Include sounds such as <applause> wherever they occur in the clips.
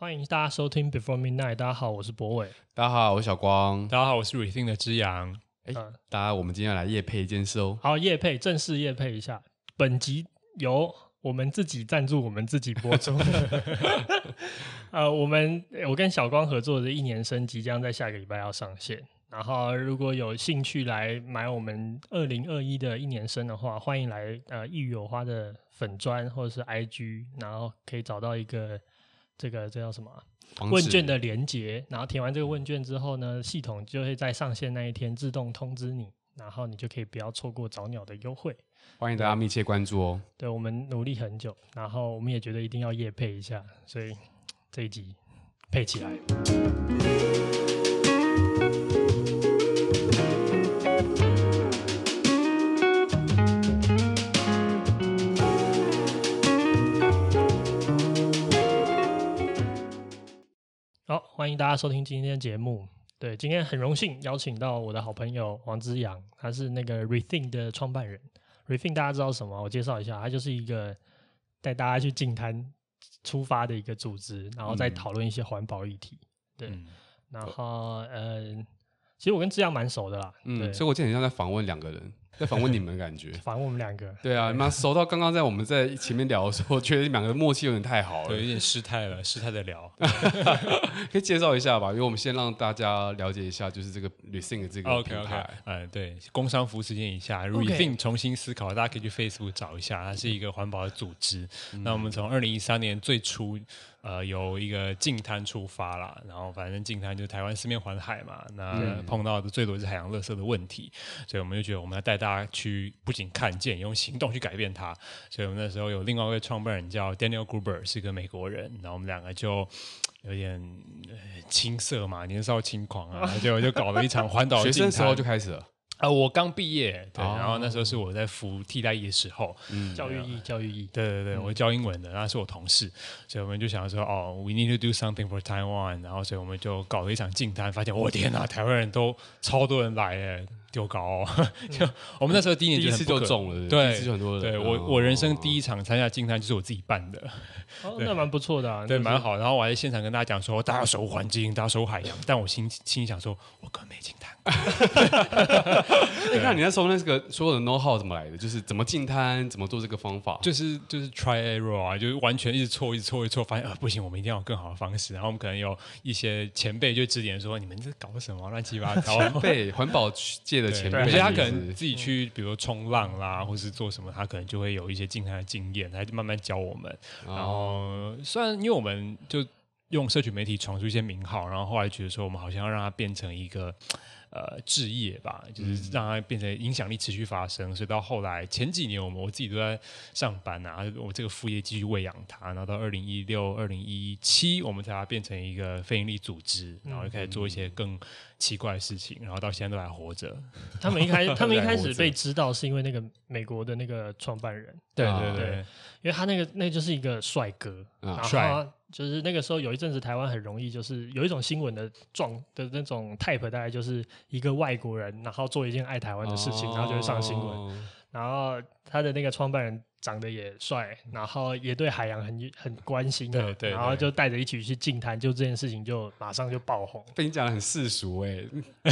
欢迎大家收听 Before Midnight。大家好，我是博伟。大家好，我是小光。大家好，我是 Rethink 的之阳。哎、嗯，大家，我们今天要来夜配一件事哦。好，夜配正式夜配一下。本集由我们自己赞助，我们自己播出。<laughs> <laughs> 呃，我们我跟小光合作的一年生即将在下个礼拜要上线。然后，如果有兴趣来买我们二零二一的一年生的话，欢迎来呃一语有花的粉砖或者是 IG，然后可以找到一个这个这叫什么问卷的连接，然后填完这个问卷之后呢，系统就会在上线那一天自动通知你，然后你就可以不要错过早鸟的优惠。欢迎大家密切关注哦。对，我们努力很久，然后我们也觉得一定要夜配一下，所以这一集配起来。欢迎大家收听今天的节目。对，今天很荣幸邀请到我的好朋友王之阳，他是那个 Rethink 的创办人。Rethink 大家知道什么？我介绍一下，他就是一个带大家去净滩出发的一个组织，然后再讨论一些环保议题。嗯、对，嗯、然后嗯，其实我跟志阳蛮熟的啦。嗯，所以我今天很像在访问两个人。<laughs> 在访问你们的感觉，<laughs> 访问我们两个，对啊，那熟到刚刚在我们在前面聊的时候，觉得你们两个的默契有点太好了，对，有点失态了，<laughs> 失态的聊，可以介绍一下吧，因为我们先让大家了解一下，就是这个 Rethink 这个品牌，嗯，对，工商服时间一下，Rethink 重新思考，大家可以去 Facebook 找一下，它是一个环保的组织。那我们从二零一三年最初。呃，由一个净滩出发啦，然后反正净滩就是台湾四面环海嘛，那碰到的最多是海洋垃圾的问题，所以我们就觉得我们要带大家去，不仅看见，用行动去改变它。所以我们那时候有另外一位创办人叫 Daniel Gruber，是一个美国人，然后我们两个就有点青涩嘛，年少轻狂啊，就就搞了一场环岛。学生时候就开始了。呃，我刚毕业，对，然后那时候是我在服替代役的时候，嗯，教育役，教育役，对对对，我教英文的，那是我同事，所以我们就想说，哦，we need to do something for Taiwan，然后所以我们就搞了一场竞谈，发现，我天哪，台湾人都超多人来诶。丢高、哦，<laughs> 就我们那时候第一年一次就中了，对，第一次就很多人。对我我人生第一场参加净滩就是我自己办的，哦，那蛮不错的，对，蛮好。然后我还在现场跟大家讲说，大家要守护环境，大家守护海洋。但我心心想说，我根本没净滩。<laughs> <laughs> 你看你那时候那个所有的 know how 怎么来的？就是怎么净滩，怎么做这个方法？就是就是 try error 啊，就是完全一直错，一直错，一直错，发现啊不行，我们一定要有更好的方式。然后我们可能有一些前辈就指点说，你们这搞什么乱七八糟？前辈环保界。的前对，而且他可能自己去，比如说冲浪啦，或是做什么，他可能就会有一些静态的经验，他就慢慢教我们。然后，虽然因为我们就用社群媒体闯出一些名号，然后后来觉得说，我们好像要让它变成一个。呃，置业吧，就是让它变成影响力持续发生，嗯、所以到后来前几年，我们我自己都在上班啊，我这个副业继续喂养它，然后到二零一六、二零一七，我们才把它变成一个非营利组织，然后就开始做一些更奇怪的事情，然后到现在都还活着。<laughs> 他们一开始，他们一开始被知道是因为那个美国的那个创办人，对对对，因为他那个那就是一个帅哥，帅。就是那个时候有一阵子台湾很容易，就是有一种新闻的状的那种 type，大概就是一个外国人，然后做一件爱台湾的事情，然后就会上新闻。然后他的那个创办人长得也帅，然后也对海洋很很关心，对对，然后就带着一起去净滩，就这件事情就马上就爆红。被你讲的很世俗哎，<laughs>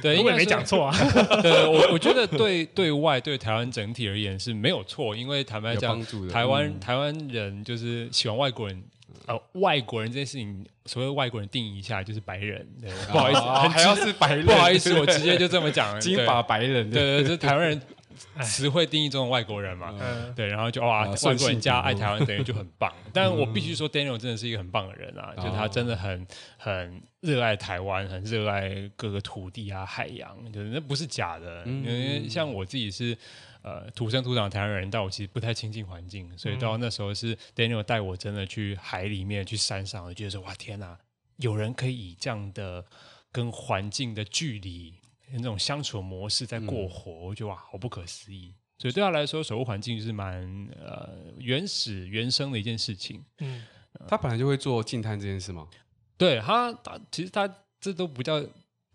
对，因为没讲错啊。对，我我觉得对对外对台湾整体而言是没有错，因为坦白讲，台湾台湾人就是喜欢外国人。呃，外国人这件事情，所谓外国人定义一下就是白人，对，不好意思，还要是白人，不好意思，我直接就这么讲了，金发白人，对对，就是台湾人词汇定义中的外国人嘛，对，然后就哇，外国人加爱台湾等于就很棒。但我必须说，Daniel 真的是一个很棒的人啊，就他真的很很热爱台湾，很热爱各个土地啊、海洋，就是那不是假的，因为像我自己是。呃，土生土长的台湾人，但我其实不太亲近环境，所以到那时候是 Daniel 带我真的去海里面、去山上，我觉得说哇天哪，有人可以以这样的跟环境的距离、那种相处模式在过活，嗯、我觉得哇，好不可思议。所以对他来说，守护环境是蛮呃原始、原生的一件事情。嗯，他本来就会做净滩这件事吗？对他，他其实他这都不叫。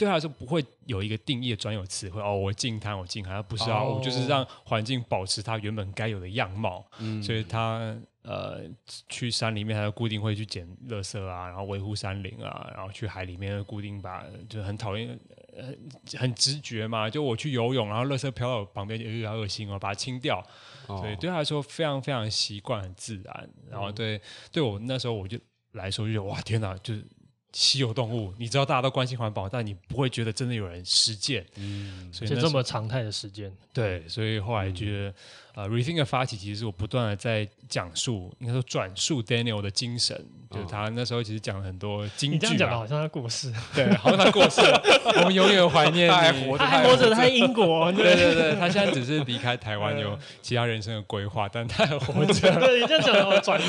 对他来说不会有一个定义的专有词汇哦，我净滩，我净滩，不是啊，我就是让环境保持它原本该有的样貌。嗯，所以他呃，去山里面，他就固定会去捡垃圾啊，然后维护山林啊，然后去海里面固定把，就很讨厌，很，很直觉嘛，就我去游泳，然后垃圾飘到我旁边，就有点恶心哦，把它清掉。所以对他来说非常非常习惯，很自然。然后对对我那时候我就来说就哇天哪，就是稀有动物，你知道大家都关心环保，但你不会觉得真的有人实践，嗯，所以就这么常态的实践。对，所以后来觉得。嗯呃，Rethink 的发起其实是我不断的在讲述，应该说转述 Daniel 的精神，哦、就是他那时候其实讲了很多金句、啊。你这样讲的好像他过世，对，好像他过世了，我们永远怀念他还活着，他还活着，他在英国。对对对，他现在只是离开台湾，有其他人生的规划，但他还活着。对，你这样讲的好转，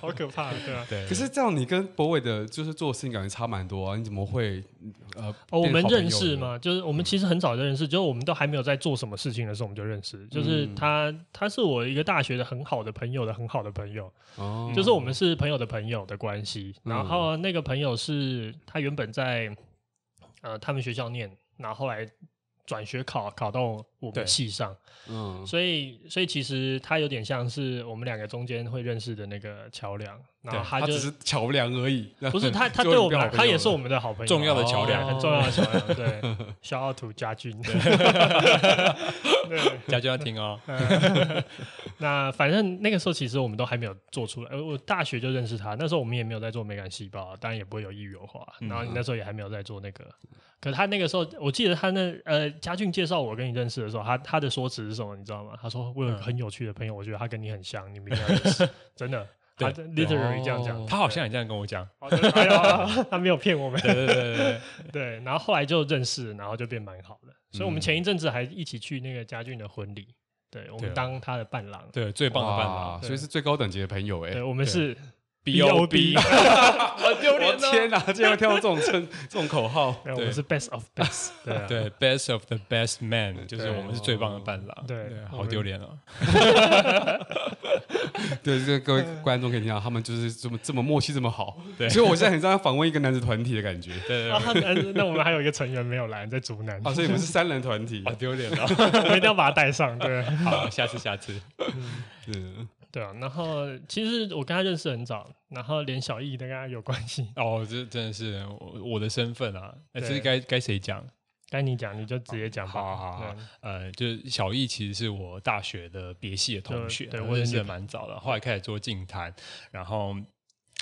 好可怕，对啊。对。可是这样，你跟博伟的，就是做事情感觉差蛮多啊？你怎么会？呃，哦，我们认识嘛，就是我们其实很早就认识，就是我们都还没有在做什么事情的时候，我们就认识。就是他，他是我一个大学的很好的朋友的很好的朋友，哦，就是我们是朋友的朋友的关系。然后那个朋友是他原本在呃他们学校念，然后后来转学考考到我们系上，嗯，所以所以其实他有点像是我们两个中间会认识的那个桥梁。然后他就他只是桥梁而已，不是他，<laughs> 他对我们，他也是我们的好朋友，重要的桥梁，很重要的桥梁。对，小奥土家俊，对，<laughs> 家俊要听哦。<laughs> 那反正那个时候其实我们都还没有做出来，我大学就认识他，那时候我们也没有在做美感细胞，当然也不会有异域油画。然后你那时候也还没有在做那个，可他那个时候，我记得他那呃，家俊介绍我跟你认识的时候，他他的说辞是什么？你知道吗？他说我有个很有趣的朋友，我觉得他跟你很像，你们应该认识，<laughs> 真的。对，literally 这样讲，他好像也这样跟我讲，<laughs> 他没有骗我们。对对对对 <laughs> 对，然后后来就认识，然后就变蛮好的。所以我们前一阵子还一起去那个家俊的婚礼，对，我们当他的伴郎，对，最棒的伴郎，所以是最高等级的朋友哎。对，我们是 B O B，<laughs> 好丢脸哦！天哪，竟然跳到这种称 <laughs> 这种口号。我们是 best of best，对 <laughs> 对，best of the best man，就是我们是最棒的伴郎。对，好丢脸哦。对，这各位观众可以听到，他们就是这么这么默契，这么好。对，所以我现在很像要访问一个男子团体的感觉。对，那我们还有一个成员没有来，在竹南。啊，所以你们是三人团体，好丢脸啊！我们一定要把他带上。对，好，下次，下次。嗯，对啊。然后其实我跟他认识很早，然后连小易都跟他有关系。哦，这真的是我我的身份啊！这是该该谁讲？该你讲，你就直接讲吧。好好好，呃，就是小易其实是我大学的别系的同学，对我认识的蛮早的。后来开始做净滩，然后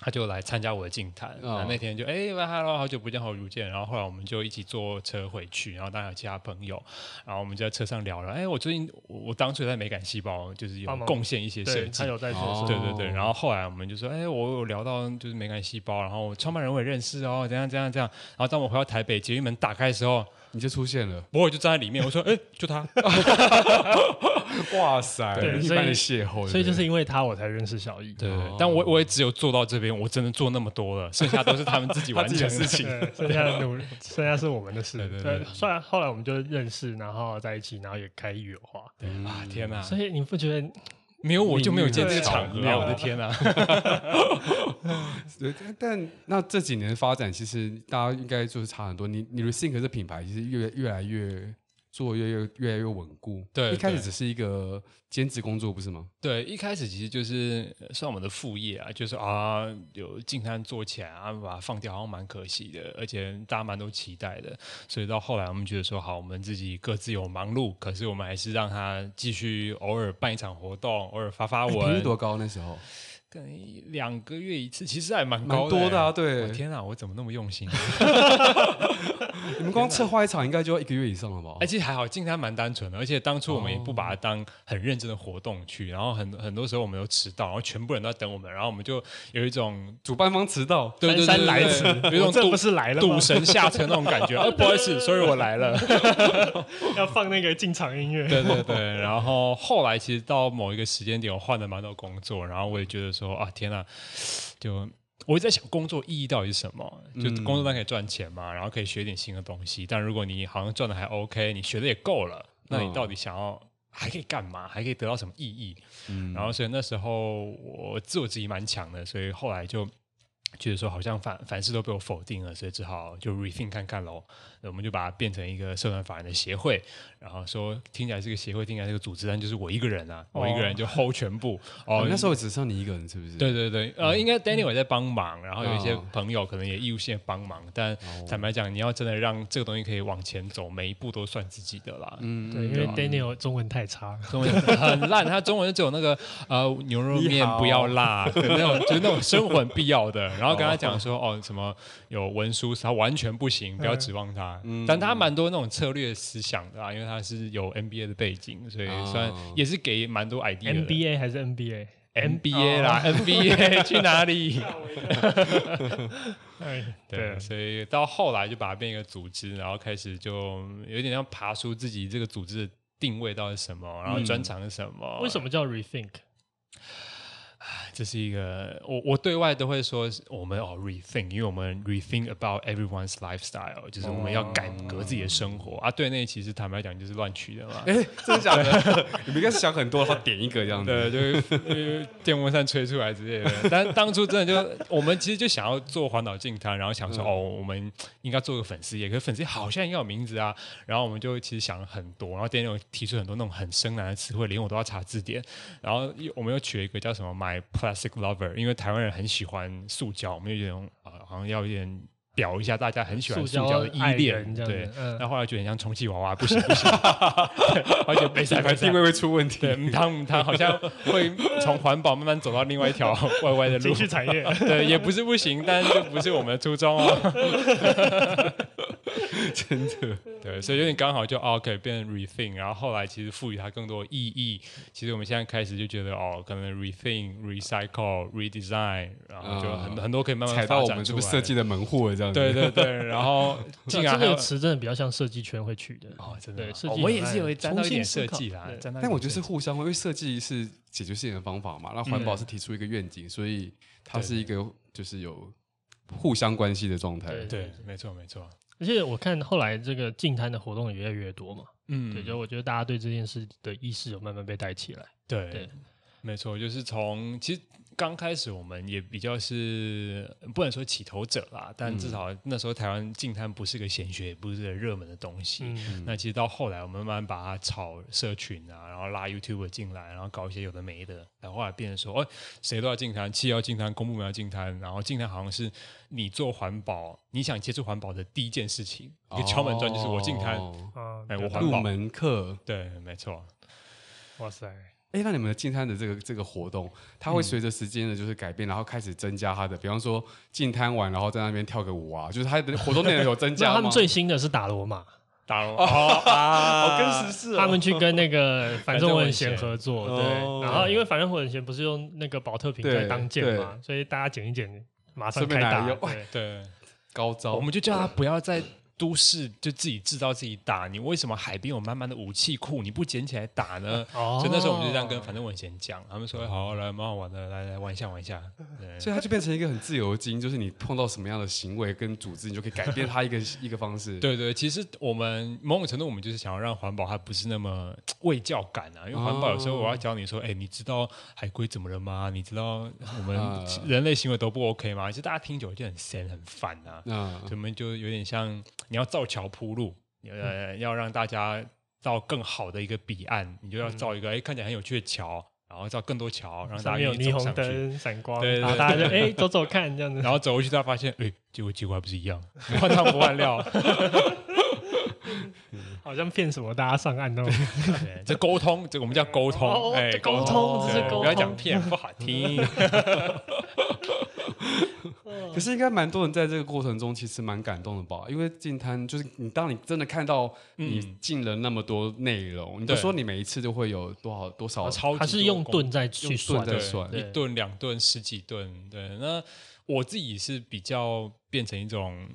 他就来参加我的净滩。那那天就哎，喂，Hello，好久不见，好久不见。然后后来我们就一起坐车回去，然后当然有其他朋友，然后我们就在车上聊了。哎，我最近我当初在美感细胞就是有贡献一些设计，他有在做，对对对。然后后来我们就说，哎，我有聊到就是美感细胞，然后创办人我也认识哦，怎样怎样怎样。然后当我回到台北，捷运门打开的时候。你就出现了，我就站在里面。我说：“哎，就他！” <laughs> 哇塞，一般的邂逅。所以就是因为他，我才认识小易。对，但我我也只有做到这边，我真的做那么多了，剩下都是他们自己完成的事情。<laughs> <laughs> 剩下的努力，剩下是我们的事。对对。后来后来我们就认识，然后在一起，然后也开异域油画。对啊，天哪！所以你不觉得？没有我就没有见这个场合，我的天啊！<laughs> 对，但那这几年的发展，其实大家应该就是差很多。你你 Rethink 这品牌其实越越来越。做越越越来越稳固。对，一开始只是一个兼职工作，不是吗？对，一开始其实就是算我们的副业啊，就是啊，有净滩做起来啊，把它放掉好像蛮可惜的，而且大家蛮都期待的。所以到后来我们觉得说，好，我们自己各自有忙碌，可是我们还是让他继续偶尔办一场活动，偶尔发发文。频率多高那时候？可能两个月一次，其实还蛮高的，蛮多的啊。对，天哪，我怎么那么用心？<laughs> 你们光策划一场应该就要一个月以上了吧？哎，其实还好，净滩蛮单纯的，而且当初我们也不把它当很认真的活动去，然后很很多时候我们都迟到，然后全部人都在等我们，然后我们就有一种主办方迟到，对对对，来迟，有一种不是来了赌神下车那种感觉。<laughs> 哎不好意思，所以我来了，<laughs> 要放那个进场音乐。对对对，然后后来其实到某一个时间点，我换了蛮多工作，然后我也觉得说。说啊，天哪！就我一直在想，工作意义到底是什么？就工作当然可以赚钱嘛，然后可以学点新的东西。但如果你好像赚的还 OK，你学的也够了，那你到底想要还可以干嘛？还可以得到什么意义？嗯，然后所以那时候我自我质疑蛮强的，所以后来就觉得说好像凡凡事都被我否定了，所以只好就 rethink 看看喽。我们就把它变成一个社团法人的协会，然后说听起来是个协会，听起来是个组织，但就是我一个人啊，我一个人就 hold 全部。哦，那时候只剩你一个人是不是？对对对，呃，应该 Daniel 也在帮忙，然后有一些朋友可能也义务性帮忙，但坦白讲，你要真的让这个东西可以往前走，每一步都算自己的啦。嗯，对，因为 Daniel 中文太差，中文很烂，他中文只有那个呃牛肉面不要辣的 <laughs> 那种，就是那种生活必要的。<laughs> 然后跟他讲说哦什么有文书，他完全不行，不要指望他。但他蛮。多那种策略思想的啊，因为他是有 NBA 的背景，所以算也是给蛮多 idea。NBA 还是 NBA？NBA 啦，<laughs> NBA 去哪里？<laughs> 对，所以到后来就把它变一个组织，然后开始就有点像爬出自己这个组织的定位到底是什么，然后专长是什么？为什么叫 Rethink？这是一个，我我对外都会说，我们哦 rethink，因为我们 rethink about everyone's lifestyle，就是我们要改革自己的生活、哦、啊。对内其实坦白讲就是乱取的嘛。哎，真的假的？<laughs> 你们应该是想很多，然后点一个这样子。对，就是电风扇吹出来之类的。但当初真的就，我们其实就想要做环岛净滩，然后想说、嗯、哦，我们应该做个粉丝页，可是粉丝好像要有名字啊。然后我们就其实想了很多，然后 Daniel 提出很多那种很生难的词汇，连我都要查字典。然后我们又取了一个叫什么 My Plastic Lover，因为台湾人很喜欢塑胶，我们有点啊、呃，好像要有点表一下，大家很喜欢塑胶的依恋，对。那、嗯、后来就很像充气娃娃，不行不行，而且比赛定位会出问题。对，他们他好像会从环保慢慢走到另外一条 <laughs> 歪歪的路。继续产业，对，也不是不行，但是不是我们的初衷哦。<laughs> 真的，对，所以有点刚好就 OK 变成 rethink，然后后来其实赋予它更多意义。其实我们现在开始就觉得哦，可能 rethink、recycle、redesign，然后就很、嗯、很多可以慢慢踩到我们这个设计的门户了这样子。对对对，然后 <laughs> 这个词真的比较像设计圈会去的哦，真的。对，我也是有沾到一点设计啦，但我觉得是互相，因为设计是解决事情的方法嘛，那环保是提出一个愿景，所以它是一个就是有互相关系的状态。对，没错没错。而且我看后来这个净滩的活动也越来越多嘛，嗯，对，就我觉得大家对这件事的意识有慢慢被带起来。对，对。没错，就是从其实刚开始我们也比较是不能说起头者啦，但至少那时候台湾净滩不是个显学，也不是个热门的东西。嗯，那其实到后来我们慢慢把它炒社群啊，然后拉 YouTuber 进来，然后搞一些有的没的，然后后来变成说，哦，谁都要净滩，企业要净滩，公部门要净滩，然后净滩好像是。你做环保，你想接触环保的第一件事情，一个敲门砖就是我净滩，哎，我环保入门课，对，没错。哇塞，哎，那你们的进滩的这个这个活动，它会随着时间的就是改变，然后开始增加它的，比方说进摊完，然后在那边跳个舞啊，就是它的活动内容有增 <laughs> 加吗？他们最新的是打罗马，<laughs> 打罗马 <laughs> 啊，跟时事，他们去跟那个反正我很闲合作，对，然后因为反正我很闲不是用那个宝特瓶在当剑嘛，所以大家剪一剪。马上开打，对，对，高招，我们就叫他不要再。都市就自己制造自己打，你为什么海边有满满的武器库，你不捡起来打呢？<laughs> 哦、所以那时候我们就这样跟反正文贤讲，他们说好，来蛮好玩的，来来玩一下玩一下。<laughs> 所以它就变成一个很自由的精英，就是你碰到什么样的行为跟组织，你就可以改变它一个一个方式。对对，其实我们某种程度我们就是想要让环保它不是那么畏教感啊，因为环保有时候我要教你说，哎、欸，你知道海龟怎么了吗？你知道我们人类行为都不 OK 吗？其实大家听久了就很闲很烦啊。嗯，我们就有点像。你要造桥铺路，呃，要让大家到更好的一个彼岸，你就要造一个哎、嗯、看起来很有趣的桥，然后造更多桥，让大家有霓虹灯闪光，对，对，对，然后大家就哎走走看这样子，然后走过去，大家发现哎，结果结果还不是一样，换汤不换料，<laughs> 好像骗什么大家上岸都。这沟通，这、我们叫沟通，哎、哦，沟通，这是沟通，不要讲骗，不好听。<laughs> 可是应该蛮多人在这个过程中其实蛮感动的吧？因为进摊就是你，当你真的看到你进了那么多内容，嗯、你就说你每一次都会有多少多少，还是用吨在去算，在算一吨两吨十几吨？对，那我自己是比较变成一种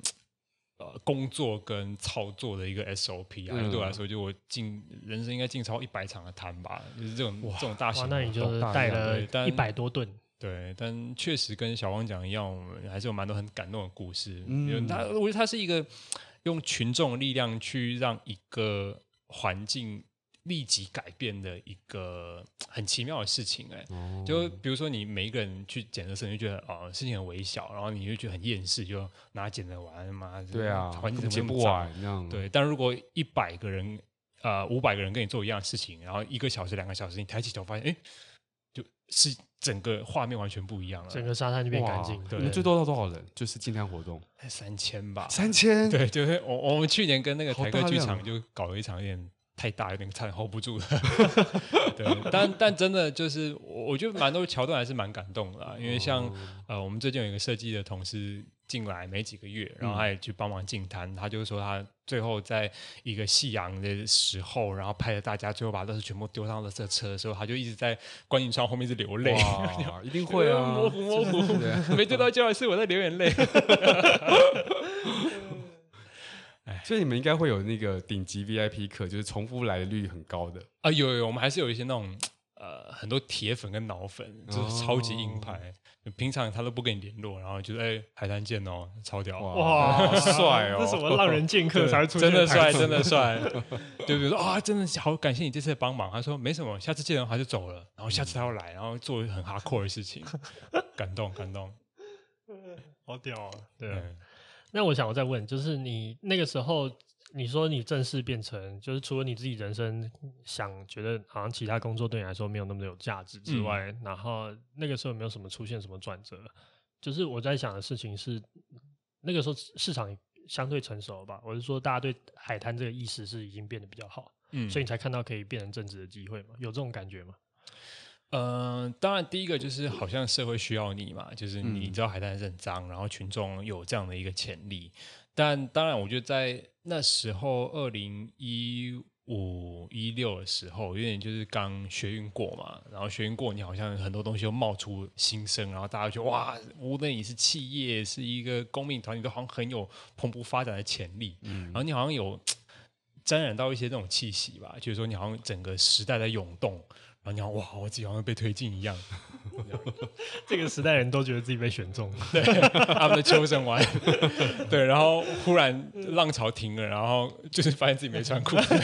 呃工作跟操作的一个 SOP 啊。嗯、对我来说，就我进人生应该进超一百场的摊吧，就是这种这种大型，那你就带了一百多吨。对，但确实跟小王讲一样，我们还是有蛮多很感动的故事。嗯，因为他我觉得他是一个用群众力量去让一个环境立即改变的一个很奇妙的事情哎、欸，就比如说你每一个人去捡的时候，你就觉得哦事情很微小，然后你就觉得很厌世，就拿捡的玩嘛，对啊，环境怎么不完这样？对，但如果一百个人呃五百个人跟你做一样的事情，然后一个小时两个小时，你抬起头发现哎，就是整个画面完全不一样了，整个沙滩就变干净。你们最多到多少人？就是今天活动三千吧，三千。对，就是我我们去年跟那个台客剧场就搞了一场有点。太大，有点差点 hold 不住了。<laughs> 对，但但真的就是，我觉得蛮多桥段还是蛮感动的啦。因为像呃，我们最近有一个设计的同事进来没几个月，然后他也去帮忙净滩，他就说他最后在一个夕阳的时候，然后拍着大家最后把垃圾全部丢上垃圾车的时候，他就一直在观音窗后面一直流泪。哇，<laughs> 一定会啊，模糊模糊，没对到焦还是我在流眼泪。<laughs> 所以你们应该会有那个顶级 VIP 客，就是重复来的率很高的啊。有有，我们还是有一些那种呃很多铁粉跟脑粉，就是超级硬派。哦、平常他都不跟你联络，然后就是哎海滩见哦，超屌哇，帅哦！这什么浪人剑客才会出现？真的帅，真的帅。对，比如说啊，真的好感谢你这次的帮忙。他说没什么，下次见的话就走了。然后下次他要来，然后做很 hardcore 的事情，<laughs> 感动感动，好屌啊！对。嗯那我想我再问，就是你那个时候，你说你正式变成，就是除了你自己人生想觉得好像其他工作对你来说没有那么有价值之外，嗯、然后那个时候有没有什么出现什么转折？就是我在想的事情是，那个时候市场相对成熟吧，我是说大家对海滩这个意识是已经变得比较好，嗯，所以你才看到可以变成正职的机会嘛？有这种感觉吗？嗯、呃，当然，第一个就是好像社会需要你嘛，就是你知道海滩是很脏，然后群众有这样的一个潜力。但当然，我觉得在那时候，二零一五一六的时候，因为就是刚学运过嘛，然后学运过，你好像很多东西又冒出新生，然后大家就觉得哇，无论你是企业，是一个公民团体，都好像很有蓬勃发展的潜力。嗯，然后你好像有沾染到一些这种气息吧，就是说你好像整个时代在涌动。你好，哇！我自己好像被推进一样。<laughs> 这个时代人都觉得自己被选中，<laughs> 对，他们的秋生完，<laughs> 对，然后忽然浪潮停了，然后就是发现自己没穿裤子。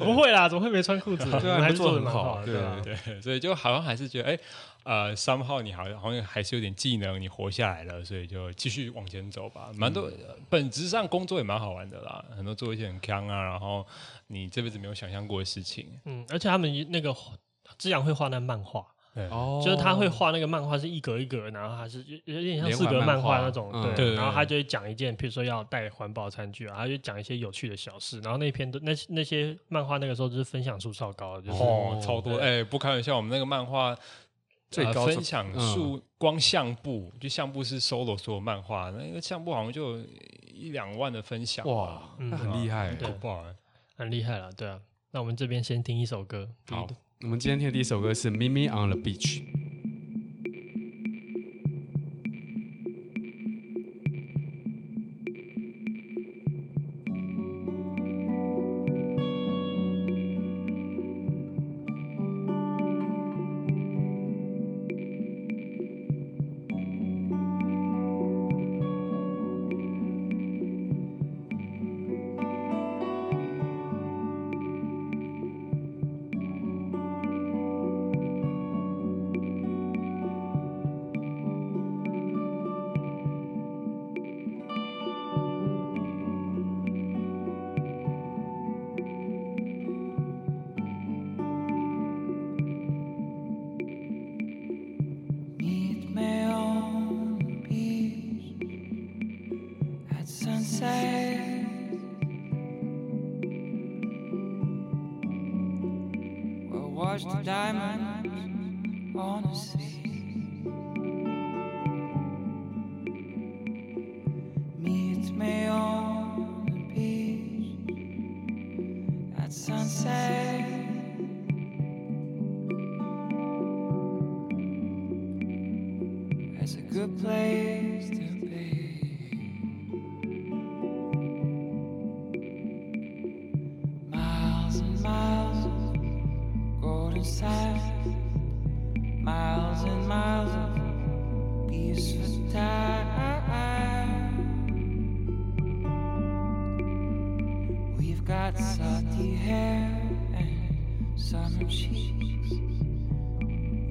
<laughs> 不会啦，怎么会没穿裤子？<laughs> 对啊，还是做的蛮好，对对对，所以就好像还是觉得，哎，呃，somehow 你好像好像还是有点技能，你活下来了，所以就继续往前走吧。蛮多本质上工作也蛮好玩的啦，很多做一些很坑啊，然后。你这辈子没有想象过的事情，嗯，而且他们那个之阳会画那漫画，哦，就是他会画那个漫画是一格一格，然后还是有有点像四格漫画那种，对，然后他就会讲一件，比如说要带环保餐具啊，他就讲一些有趣的小事，然后那篇都那那些漫画那个时候就是分享数超高的，就是哦超多，哎，不开玩笑，我们那个漫画最高分享数光相簿，就相簿是 solo 所有漫画，那个相簿好像就一两万的分享，哇，那很厉害，对。很厉害了，对啊。那我们这边先听一首歌。好，我们今天听的第一首歌是《Mimi on the Beach》。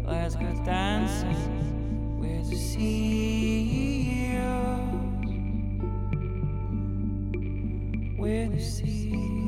Let's go dancing. with the see you? Where to?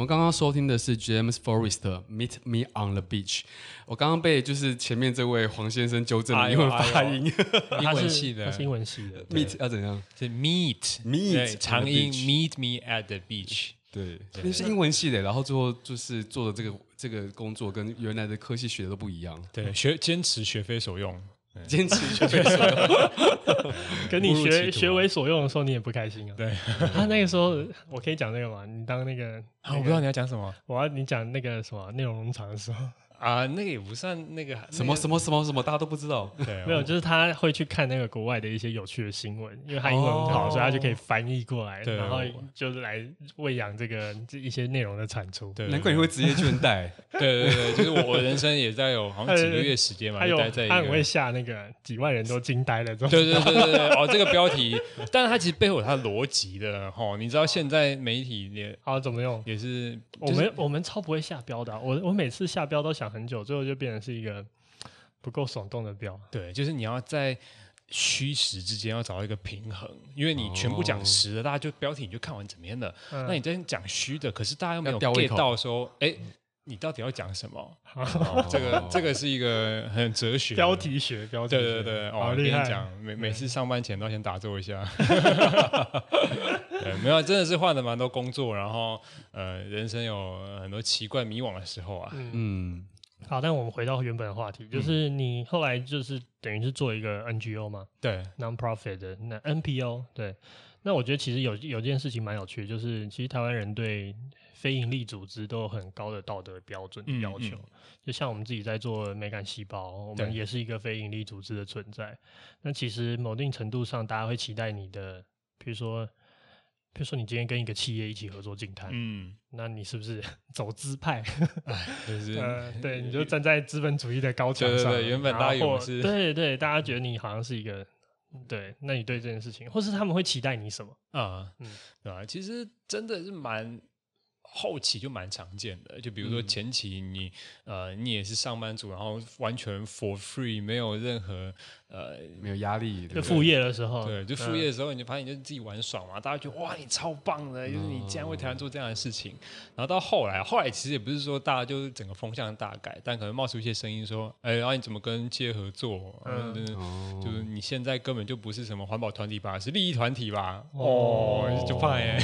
们刚刚收听的是 James Forrest Meet Me on the Beach。我刚刚被就是前面这位黄先生纠正了英文发音，<laughs> 英文系的，他是英文系的。Meet 要怎样？是 Meet Meet 长音 Meet Me at the beach。对，那是英文系的，然后最后就是做的这个这个工作跟原来的科系学的都不一样。对，学坚持学非所用。坚持学为所用。<laughs> 跟你学学为所用的时候，你也不开心啊？对，他那个时候，我可以讲那个吗？你当那个，我不知道你要讲什么。我要你讲那个什么内容农场的时候。啊，那个也不算那个什么什么什么什么，大家都不知道。对，没有，就是他会去看那个国外的一些有趣的新闻，因为他英文很好，所以他就可以翻译过来，然后就是来喂养这个这一些内容的产出。对，难怪你会职业倦怠。<laughs> 对对对，就是我人生也在有好像几个月时间嘛，待在。他很会下那个几万人都惊呆了这种。对对对对对，哦，这个标题，但是他其实背后有他的逻辑的哈。你知道现在媒体也好怎么用？也是我们我们超不会下标的，我我每次下标都想很久，最后就变成。是一个不够耸动的标，对，就是你要在虚实之间要找到一个平衡，因为你全部讲实的，大家就标题你就看完怎么样的，那你在讲虚的，可是大家又没有 get 到说，哎，你到底要讲什么？这个这个是一个很哲学标题学，标题对对对，哦，我跟你讲，每每次上班前都要先打坐一下，<laughs> 对，没有，真的是换了蛮多工作，然后呃，人生有很多奇怪迷惘的时候啊，嗯。好，但我们回到原本的话题，就是你后来就是等于是做一个 NGO 嘛，对，non-profit 的那 NPO，对。那我觉得其实有有件事情蛮有趣的，就是其实台湾人对非营利组织都有很高的道德标准要求。嗯嗯、就像我们自己在做美感细胞，我们也是一个非营利组织的存在。那其实某定程度上，大家会期待你的，比如说。比如说，你今天跟一个企业一起合作净滩，嗯，那你是不是 <laughs> 走资派？<laughs> 就是 <laughs> 呃，对，你就站在资本主义的高墙上。对对对，原本大家是，对对，大家觉得你好像是一个，对，那你对这件事情，或是他们会期待你什么啊？嗯，对吧？其实真的是蛮。后期就蛮常见的，就比如说前期你、嗯、呃你也是上班族，然后完全 for free，没有任何呃没有压力，就副业的时候，对，就副业的时候，嗯、你就发现你就自己玩爽嘛，大家觉得哇你超棒的，就是你竟然为台湾做这样的事情。嗯、然后到后来，后来其实也不是说大家就是整个风向大改，但可能冒出一些声音说，哎，然后你怎么跟企业合作？嗯，嗯就是你现在根本就不是什么环保团体吧，是利益团体吧？哦，哦就怕耶，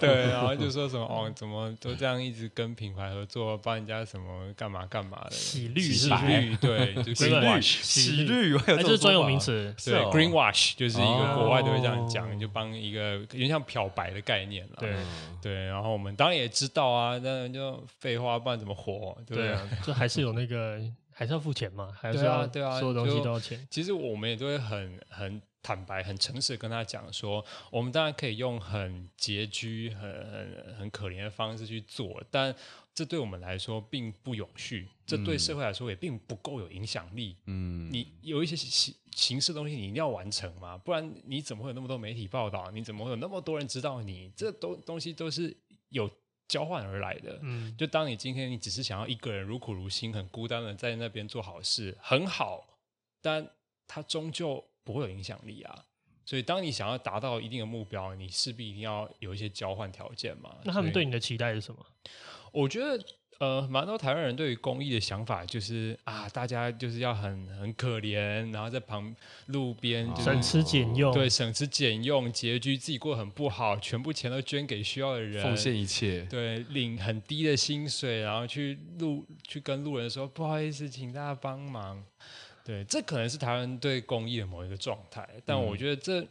对，然后就说什么。哦，怎么都这样一直跟品牌合作，帮人家什么干嘛干嘛的？洗绿洗绿，对，就 green wash，洗绿，这是专有名词。对，green wash 就是一个国外都会这样讲，就帮一个有点像漂白的概念了。对对，然后我们当然也知道啊，那就废话，不然怎么活？对啊，就还是有那个，还是要付钱嘛，<laughs> 还是要对啊，所有东西都要钱。其实我们也都会很很。坦白、很诚实的跟他讲说，我们当然可以用很拮据、很很很可怜的方式去做，但这对我们来说并不永续，这对社会来说也并不够有影响力。嗯，你有一些形形式东西，你一定要完成嘛，不然你怎么会有那么多媒体报道？你怎么会有那么多人知道你？这东东西都是有交换而来的。嗯，就当你今天你只是想要一个人如苦如心、很孤单的在那边做好事，很好，但它终究。不会有影响力啊，所以当你想要达到一定的目标，你势必一定要有一些交换条件嘛。那他们对你的期待是什么？我觉得，呃，蛮多台湾人对于公益的想法就是啊，大家就是要很很可怜，然后在旁路边、就是、省吃俭用，对，省吃俭用，拮据，自己过得很不好，全部钱都捐给需要的人，奉献一切，对，领很低的薪水，然后去路去跟路人说不好意思，请大家帮忙。对，这可能是台湾对公益的某一个状态，但我觉得这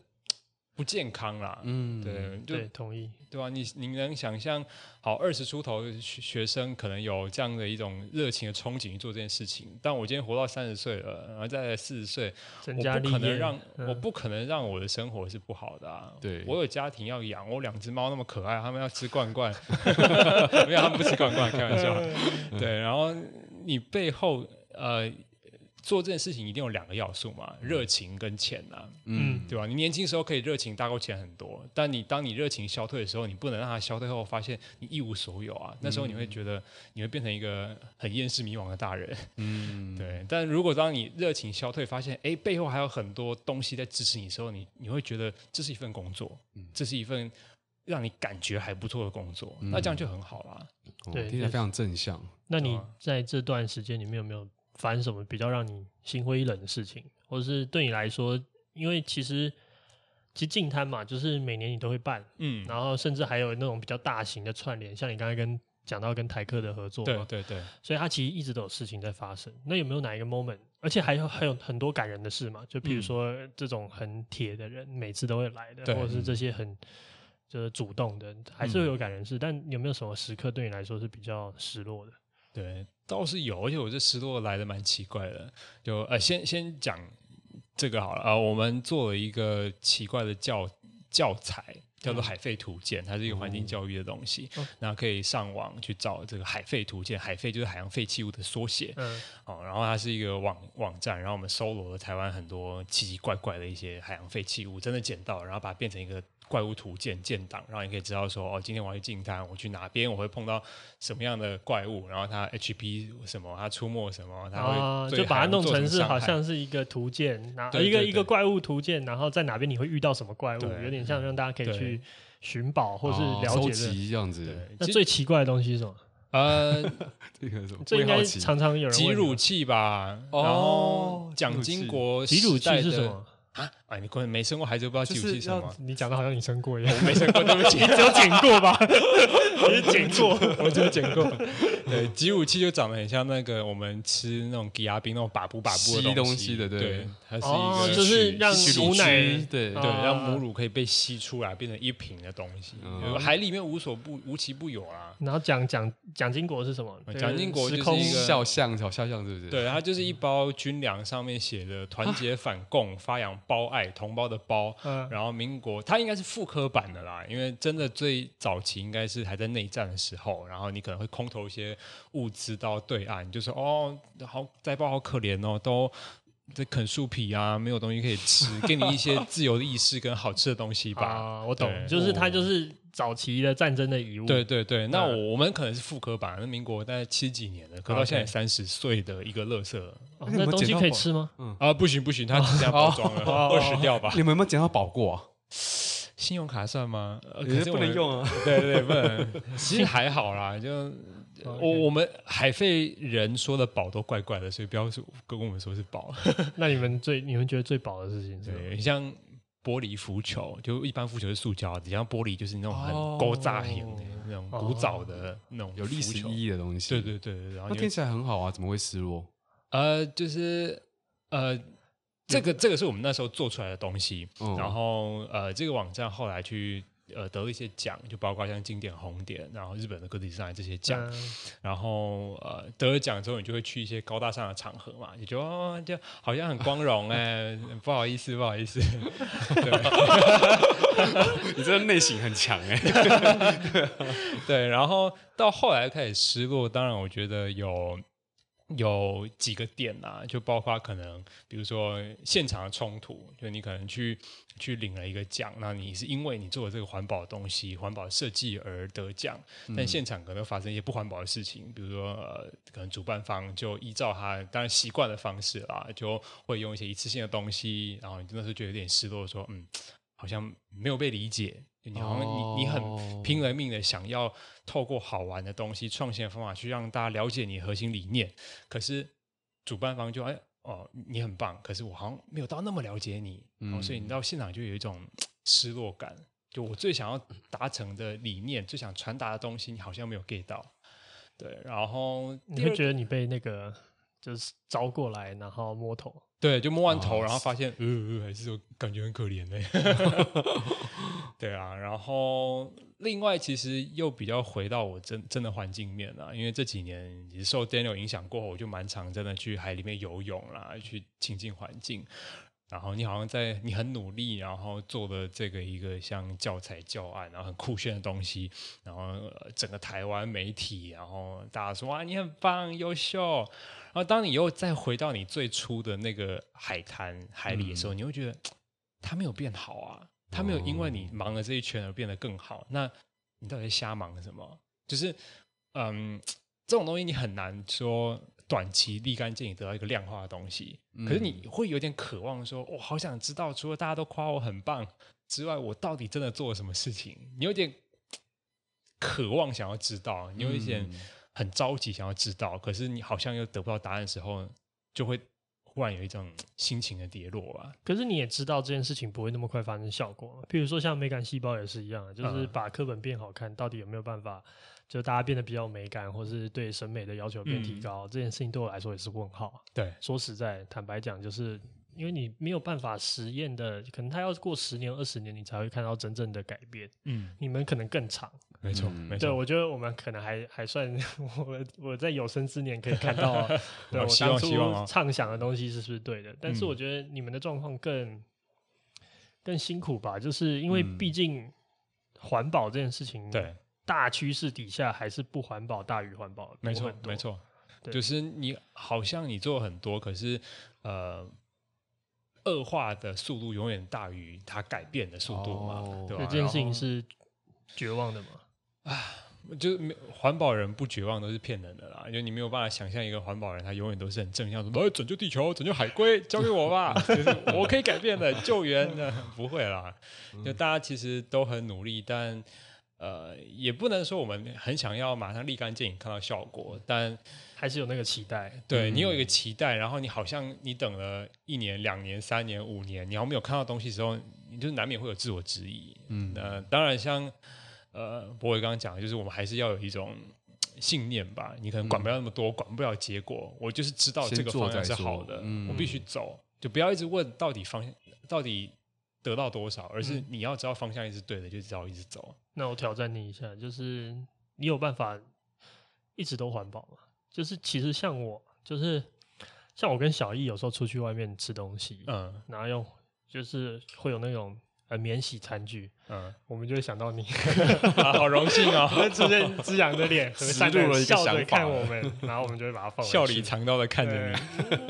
不健康啦。嗯，对，就对，同意，对吧？你你能想象，好，二十出头的学生可能有这样的一种热情的憧憬去做这件事情，但我今天活到三十岁了，然后再四十岁，我不可能让，嗯、我不可能让我的生活是不好的啊。对，我有家庭要养，我两只猫那么可爱，他们要吃罐罐，<laughs> 没有，他们不吃罐罐，开玩笑。<laughs> 对，然后你背后呃。做这件事情一定有两个要素嘛，热情跟钱呐、啊，嗯，对吧？你年轻时候可以热情大过钱很多，但你当你热情消退的时候，你不能让它消退后发现你一无所有啊。那时候你会觉得你会变成一个很厌世迷惘的大人，嗯，<laughs> 对。但如果当你热情消退，发现哎背后还有很多东西在支持你的时候，你你会觉得这是一份工作，这是一份让你感觉还不错的工作，那这样就很好啦。对，听起来非常正向。那你在这段时间里面有没有？发生什么比较让你心灰意冷的事情，或者是对你来说，因为其实其实净摊嘛，就是每年你都会办，嗯，然后甚至还有那种比较大型的串联，像你刚才跟讲到跟台客的合作，对对对，所以他其实一直都有事情在发生。那有没有哪一个 moment？而且还有还有很多感人的事嘛？就比如说这种很铁的人，每次都会来的，或者是这些很就是主动的，还是会有感人事。但有没有什么时刻对你来说是比较失落的？对，倒是有，而且我这失落来的蛮奇怪的。就呃，先先讲这个好了啊、呃，我们做了一个奇怪的教教材。叫做海废图鉴，它是一个环境教育的东西。然后、可以上网去找这个海废图鉴，海废就是海洋废弃物的缩写。嗯，哦，然后它是一个网网站，然后我们搜罗了台湾很多奇奇怪怪的一些海洋废弃物，真的捡到，然后把它变成一个。怪物图鉴建档，然后你可以知道说，哦，今天我要去进滩，我去哪边我会碰到什么样的怪物，然后它 HP 什么，它出没什么，它会、啊、就把它弄成是好像是一个图鉴，然后一个一个怪物图鉴，然后在哪边你会遇到什么怪物，有点像让大家可以去寻宝或是了解的、哦、这样子。那最奇怪的东西是什么？呃，<laughs> 这个什么？这应该常常有人吉乳器吧？然后蒋经国吉乳器是什么？啊！哎，你可能没生过孩子，不知道集乳器是什么？你讲的好像你生过一样。我没生过，<laughs> 对不起，你只有捡过吧？<laughs> 你捡过，<laughs> 我只有捡过。对，集武器就长得很像那个我们吃那种鸡鸭冰那种把布把布的东西的，对，它是一个就是让母奶，对对，让母乳可以被吸出来，变成一瓶的东西。海里面无所不无奇不有啊。然后蒋蒋蒋经国是什么？蒋经国就是一个肖像，小肖像是不是？对，它就是一包军粮，上面写的“团结反共，发扬包爱”，同胞的胞。然后民国，它应该是复刻版的啦，因为真的最早期应该是还在内战的时候，然后你可能会空投一些物资到对岸，就说哦，好灾包好可怜哦，都在啃树皮啊，没有东西可以吃，给你一些自由的意识跟好吃的东西吧。啊，我懂，就是它就是。早期的战争的遗物，对对对，那我我们可能是复刻版，那民国大概七几年的，可到现在三十岁的一个乐色，那东西可以吃吗？嗯啊，不行不行，它只这样包装了，二十掉吧。你们有没有捡到宝过啊？信用卡算吗？可是不能用啊。对对不能。其实还好啦，就我我们海费人说的宝都怪怪的，所以不要说跟我们说是宝。<laughs> 那你们最你们觉得最宝的事情是什么？对，像。玻璃浮球，就一般浮球是塑胶的，像玻璃就是那种很古早型的、那种古早的那种有历史意义的东西。对对对，然后那听起来很好啊，怎么会失落？呃，就是呃，这个这个是我们那时候做出来的东西，嗯、然后呃，这个网站后来去。呃，得了一些奖，就包括像经典红点，然后日本的歌仔戏这些奖，嗯、然后呃，得了奖之后，你就会去一些高大上的场合嘛，你就哦，就好像很光荣哎，<laughs> 不好意思，不好意思，<laughs> 对，<laughs> 你真的内省很强哎，对，然后到后来开始失落，当然我觉得有。有几个点呐、啊，就包括可能，比如说现场的冲突，就你可能去去领了一个奖，那你是因为你做了这个环保的东西、环保设计而得奖，但现场可能发生一些不环保的事情，比如说呃，可能主办方就依照他当然习惯的方式啦，就会用一些一次性的东西，然后你真的是觉得有点失落，说嗯，好像没有被理解。你好像你你很拼了命的想要透过好玩的东西、创新的方法去让大家了解你核心理念，可是主办方就哎哦你很棒，可是我好像没有到那么了解你，嗯，所以你到现场就有一种失落感。就我最想要达成的理念、最想传达的东西，你好像没有 get 到。对，然后你会觉得你被那个就是招过来，然后摸头。对，就摸完头，然后发现，呃呃，还是感觉很可怜嘞。<laughs> 对啊，然后另外其实又比较回到我真真的环境面了，因为这几年也受 Daniel 影响过后，我就蛮常真的去海里面游泳啦，去亲近环境。然后你好像在你很努力，然后做的这个一个像教材教案，然后很酷炫的东西，然后整个台湾媒体，然后大家说哇你很棒优秀，然后当你又再回到你最初的那个海滩海里的时候，嗯、你会觉得他没有变好啊，他没有因为你忙了这一圈而变得更好，那你到底在瞎忙什么？就是嗯，这种东西你很难说。短期立竿见影得到一个量化的东西，可是你会有点渴望说，我、哦、好想知道，除了大家都夸我很棒之外，我到底真的做了什么事情？你有点 <tsk> 渴望想要知道，你有一点很着急想要知道，可是你好像又得不到答案的时候，就会忽然有一种心情的跌落啊。可是你也知道这件事情不会那么快发生效果，譬如说像美感细胞也是一样，就是把课本变好看，到底有没有办法？就大家变得比较美感，或是对审美的要求变提高，嗯、这件事情对我来说也是问号。对，说实在，坦白讲，就是因为你没有办法实验的，可能他要过十年、二十年，你才会看到真正的改变。嗯，你们可能更长。没错，没错。对，我觉得我们可能还还算，<laughs> 我我在有生之年可以看到，<laughs> 对我当初畅想的东西是不是对的？但是我觉得你们的状况更更辛苦吧，就是因为毕竟环保这件事情，对。大趋势底下还是不环保大于环保，没错没错，就是你好像你做很多，可是呃，恶化的速度永远大于它改变的速度嘛，哦、对吧？这件事情是绝望的嘛？啊，就是没环保人不绝望都是骗人的啦，因为你没有办法想象一个环保人他永远都是很正向，说拯救地球、拯救海龟，交给我吧，<laughs> 就是我可以改变的救援的，不会啦，就大家其实都很努力，但。呃，也不能说我们很想要马上立竿见影看到效果，但还是有那个期待。对，你有一个期待，然后你好像你等了一年、两年、三年、五年，你还没有看到东西的时候，你就难免会有自我质疑。嗯，那当然像呃，博伟刚刚讲，就是我们还是要有一种信念吧。你可能管不了那么多，管不了结果，我就是知道这个方向是好的，我必须走，就不要一直问到底方向到底。得到多少，而是你要知道方向一直对的，嗯、就只要一直走。那我挑战你一下，就是你有办法一直都环保吗？就是其实像我，就是像我跟小易有时候出去外面吃东西，嗯，然后用就是会有那种呃免洗餐具，嗯，我们就会想到你，<laughs> 好荣幸哦，出现之阳的脸，植入了一个想法，看我们，然后我们就会把它放笑里藏刀的看着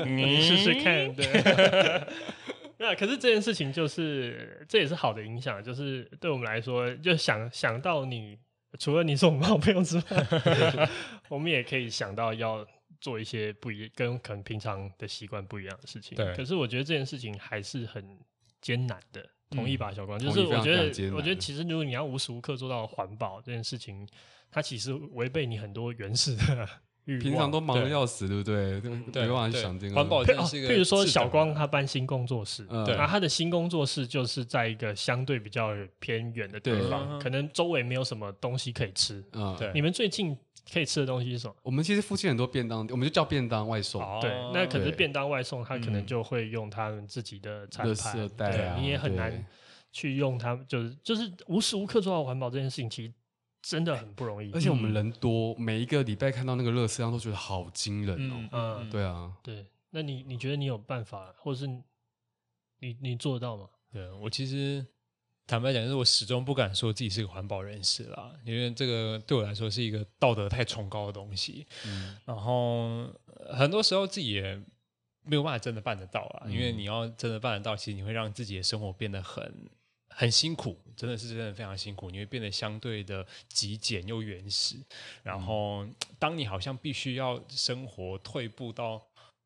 你，<laughs> 你试试看，对。<laughs> 那可是这件事情就是，这也是好的影响，就是对我们来说，就想想到你，除了你是我们好朋友之外，我们也可以想到要做一些不一跟可能平常的习惯不一样的事情。对，可是我觉得这件事情还是很艰难的，同意吧，小光？就是我觉得，我觉得其实如果你要无时无刻做到环保这件事情，它其实违背你很多原始的。平常都忙得要死，对不对？对，没办法去想这个。环保是一个。譬如说，小光他搬新工作室，对，那他的新工作室就是在一个相对比较偏远的地方，可能周围没有什么东西可以吃。嗯，对。你们最近可以吃的东西是什么？我们其实附近很多便当，我们就叫便当外送。对，那可是便当外送，他可能就会用他们自己的餐盘，对，你也很难去用他们，就是就是无时无刻做到环保这件事情，其实。真的很不容易，而且我们人多，嗯、每一个礼拜看到那个垃圾量都觉得好惊人哦。嗯，嗯对啊，对。那你你觉得你有办法，或者是你你做得到吗？对，我其实坦白讲，就是我始终不敢说自己是个环保人士啦，因为这个对我来说是一个道德太崇高的东西。嗯，然后很多时候自己也没有办法真的办得到啊，嗯、因为你要真的办得到，其实你会让自己的生活变得很。很辛苦，真的是真的非常辛苦。你会变得相对的极简又原始，然后当你好像必须要生活退步到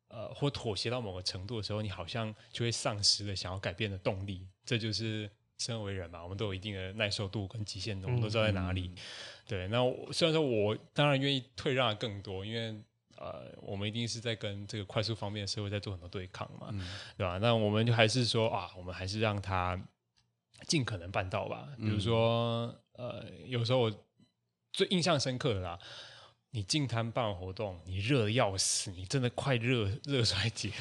呃或妥协到某个程度的时候，你好像就会丧失了想要改变的动力。这就是身为人嘛，我们都有一定的耐受度跟极限，我们都知道在哪里。嗯、对，那虽然说我当然愿意退让更多，因为呃，我们一定是在跟这个快速方便的社会在做很多对抗嘛，嗯、对吧？那我们就还是说啊，我们还是让他。尽可能办到吧，比如说，嗯、呃，有时候我最印象深刻的啦，你进摊办活动，你热得要死，你真的快热热衰竭。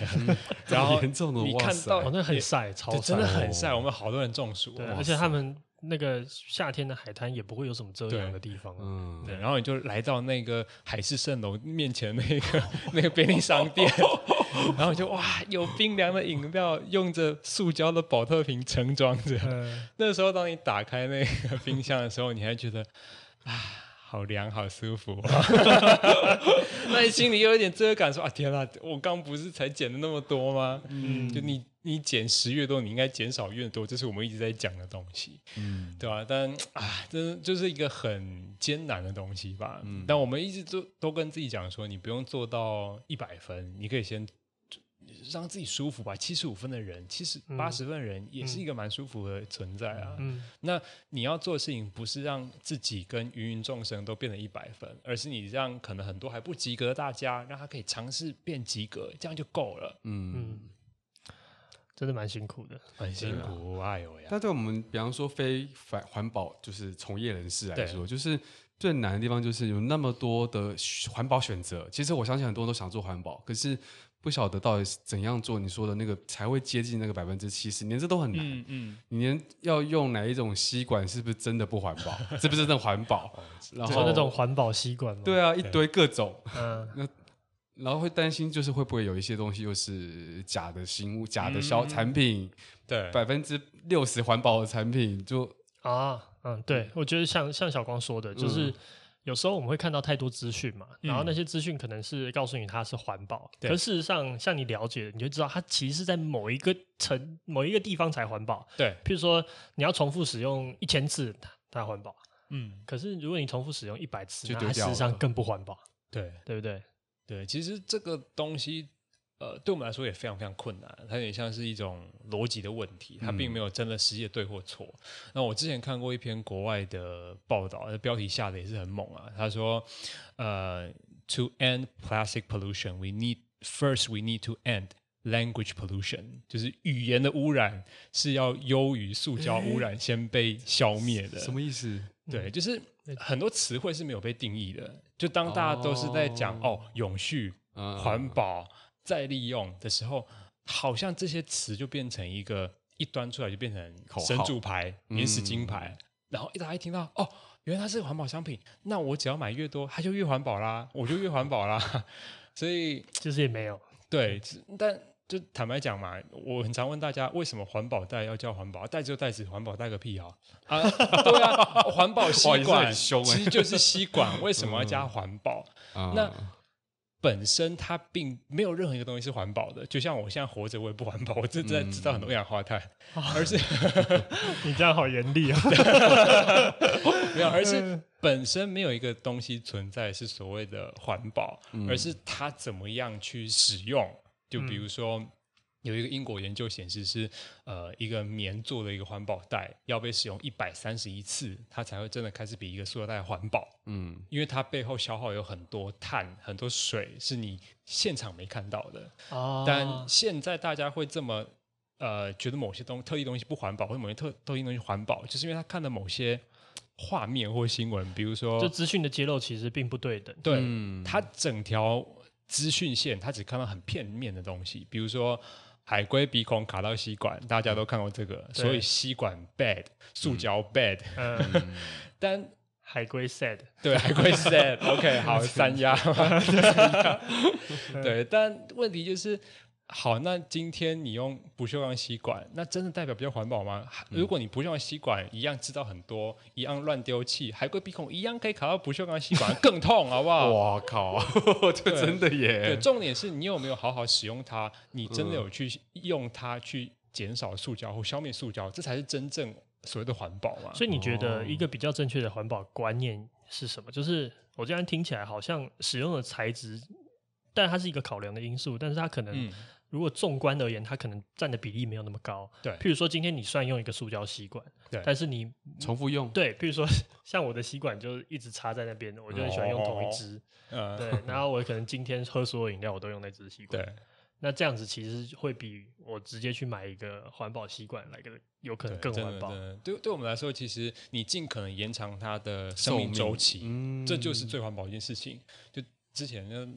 然后严重的你看到好像很晒，超晒，真的很晒，我们好多人中暑，对，而且他们那个夏天的海滩也不会有什么遮阳的地方，嗯，对，然后你就来到那个海市蜃楼面前那个 <laughs> 那个便利商店。<laughs> 然后就哇，有冰凉的饮料，用着塑胶的保特瓶盛装着。嗯、那时候，当你打开那个冰箱的时候，你还觉得啊，好凉，好舒服。<laughs> 那你心里又有点罪恶感，说啊，天哪，我刚不是才减了那么多吗？嗯，就你你捡拾越多，你应该减少越多，这是我们一直在讲的东西，嗯，对吧？但啊，这就是一个很艰难的东西吧。嗯，但我们一直都都跟自己讲说，你不用做到一百分，你可以先。让自己舒服吧。七十五分的人，七十八十分的人，也是一个蛮舒服的存在啊。嗯，那你要做的事情，不是让自己跟芸芸众生都变成一百分，而是你让可能很多还不及格的大家，让他可以尝试变及格，这样就够了。嗯，嗯，真的蛮辛苦的，很辛苦。啊、哎呦呀！但对我们，比方说非环环保就是从业人士来说，就是最难的地方就是有那么多的环保选择。其实我相信很多人都想做环保，可是不晓得到底是怎样做。你说的那个才会接近那个百分之七十，连这都很难。嗯，嗯你连要用哪一种吸管，是不是真的不环保？<laughs> 是不是真的环保？然后那种环保吸管吗？对啊，一堆各种。嗯，<laughs> 那。然后会担心，就是会不会有一些东西又是假的新物、假的小产品？嗯、对，百分之六十环保的产品就啊，嗯，对，我觉得像像小光说的，就是有时候我们会看到太多资讯嘛，嗯、然后那些资讯可能是告诉你它是环保，嗯、可事实上，像你了解，你就知道它其实是在某一个层、某一个地方才环保。对，譬如说你要重复使用一千次，它环保。嗯，可是如果你重复使用一百次，那它事实上更不环保。对，对不对？对，其实这个东西，呃，对我们来说也非常非常困难。它有点像是一种逻辑的问题，它并没有真的实际的对或错。嗯、那我之前看过一篇国外的报道，标题下的也是很猛啊。他说，呃，To end plastic pollution, we need first we need to end language pollution，就是语言的污染是要优于塑胶污染先被消灭的。什么意思？对，就是很多词汇是没有被定义的。就当大家都是在讲哦，哦永续、环保、再利用的时候，好像这些词就变成一个一端出来就变成神主牌、免死金牌。嗯、然后一大家一听到哦，原来它是个环保商品，那我只要买越多，它就越环保啦，<laughs> 我就越环保啦。<laughs> 所以就是也没有对，但。就坦白讲嘛，我很常问大家，为什么环保袋要叫环保袋子就袋子，环保袋个屁啊！啊，<laughs> 对啊，环保吸管其实就是吸管，为什么要加环保？嗯、那本身它并没有任何一个东西是环保的，就像我现在活着，我也不环保，<laughs> 我正在制造很多二氧化碳，嗯、而是 <laughs> 你这样好严厉啊！<laughs> 没有，而是本身没有一个东西存在是所谓的环保，嗯、而是它怎么样去使用。就比如说，有一个英国研究显示是，呃，一个棉做的一个环保袋要被使用一百三十一次，它才会真的开始比一个塑料袋环保。嗯，因为它背后消耗有很多碳、很多水，是你现场没看到的。哦。但现在大家会这么呃觉得某些东特异东西不环保，或者某些特特异东西环保，就是因为他看的某些画面或新闻，比如说，就资讯的揭露其实并不对等。对，嗯，它整条。资讯线，他只看到很片面的东西，比如说海龟鼻孔卡到吸管，大家都看过这个，对。所以吸管 bad，塑胶 bad，嗯，<laughs> 但海龟 sad，对，海龟 sad，OK，好，<laughs> <laughs> 三压，对，但问题就是。好，那今天你用不锈钢吸管，那真的代表比较环保吗？嗯、如果你不锈钢吸管一样制造很多，一样乱丢弃，海龟鼻孔一样可以卡到不锈钢吸管，更痛，好不好？<laughs> 哇靠，<laughs> 这真的耶！对，重点是你有没有好好使用它？你真的有去用它去减少塑胶或消灭塑胶，这才是真正所谓的环保嘛。所以你觉得一个比较正确的环保观念是什么？就是我这样听起来好像使用的材质，但它是一个考量的因素，但是它可能、嗯。如果纵观而言，它可能占的比例没有那么高。对，譬如说今天你算用一个塑胶吸管，对，但是你重复用，对，譬如说 <laughs> 像我的吸管就一直插在那边，我就很喜欢用同一支，嗯，对，然后我可能今天喝所有饮料我都用那支吸管，对，那这样子其实会比我直接去买一个环保吸管来个有可能更环保。对，对我们来说，其实你尽可能延长它的生命周期，嗯，这就是最环保的一件事情。就之前呢。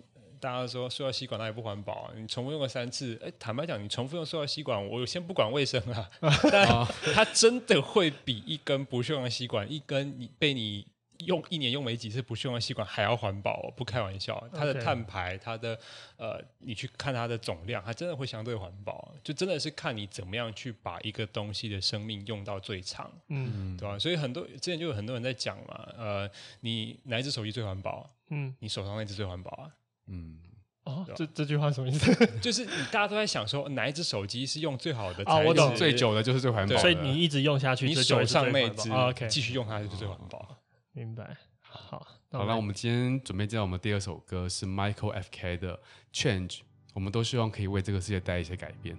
大家说塑料吸管那也不环保啊！你重复用个三次，哎，坦白讲，你重复用塑料吸管，我先不管卫生啊，<laughs> 但它真的会比一根不锈钢吸管，一根你被你用一年用没几次不锈钢吸管还要环保，不开玩笑。它的碳排，它的呃，你去看它的总量，它真的会相对环保。就真的是看你怎么样去把一个东西的生命用到最长，嗯，对吧？所以很多之前就有很多人在讲嘛，呃，你哪一只手机最环保？嗯，你手上那只最环保啊？嗯，哦，这这句话什么意思？<laughs> 就是你大家都在想说，哪一只手机是用最好的啊？我懂，最久的就是最环保，所以你一直用下去，你手上那只，OK，继续用它就是最环保。明白。好，好，那我们今天准备介绍我们第二首歌是 Michael FK 的 Change，我们都希望可以为这个世界带一些改变。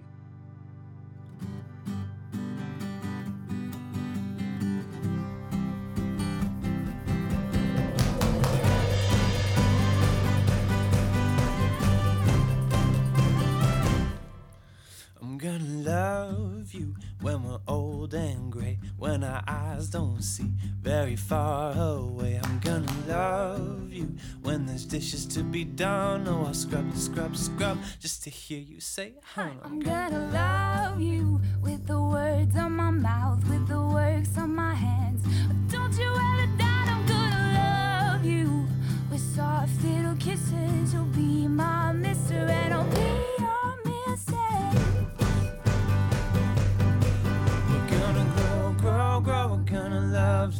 When we're old and gray, when our eyes don't see very far away. I'm gonna love you when there's dishes to be done. Oh, I'll scrub, scrub, scrub just to hear you say, Hi. I'm gonna love you with the words on my mouth, with the works on my hands. Don't you ever doubt I'm gonna love you with soft little kisses. You'll be my mister and I'll be your missus.